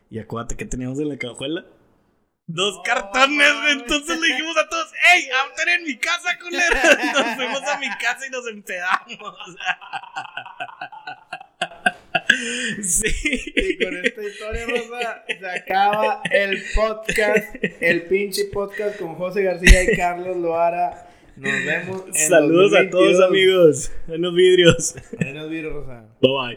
Y acuérdate que teníamos en la cajuela. Dos cartones, güey. Entonces le dijimos a todos, ¡Ey, ahorita en mi casa, culero! [laughs] Nos fuimos a mi casa y nos empedamos. [laughs] Sí. Y con esta historia, Rosa, se acaba el podcast, el pinche podcast con José García y Carlos Loara. Nos vemos en Saludos a todos, 2022. amigos. En los vidrios. En los videos, Rosa. Bye bye.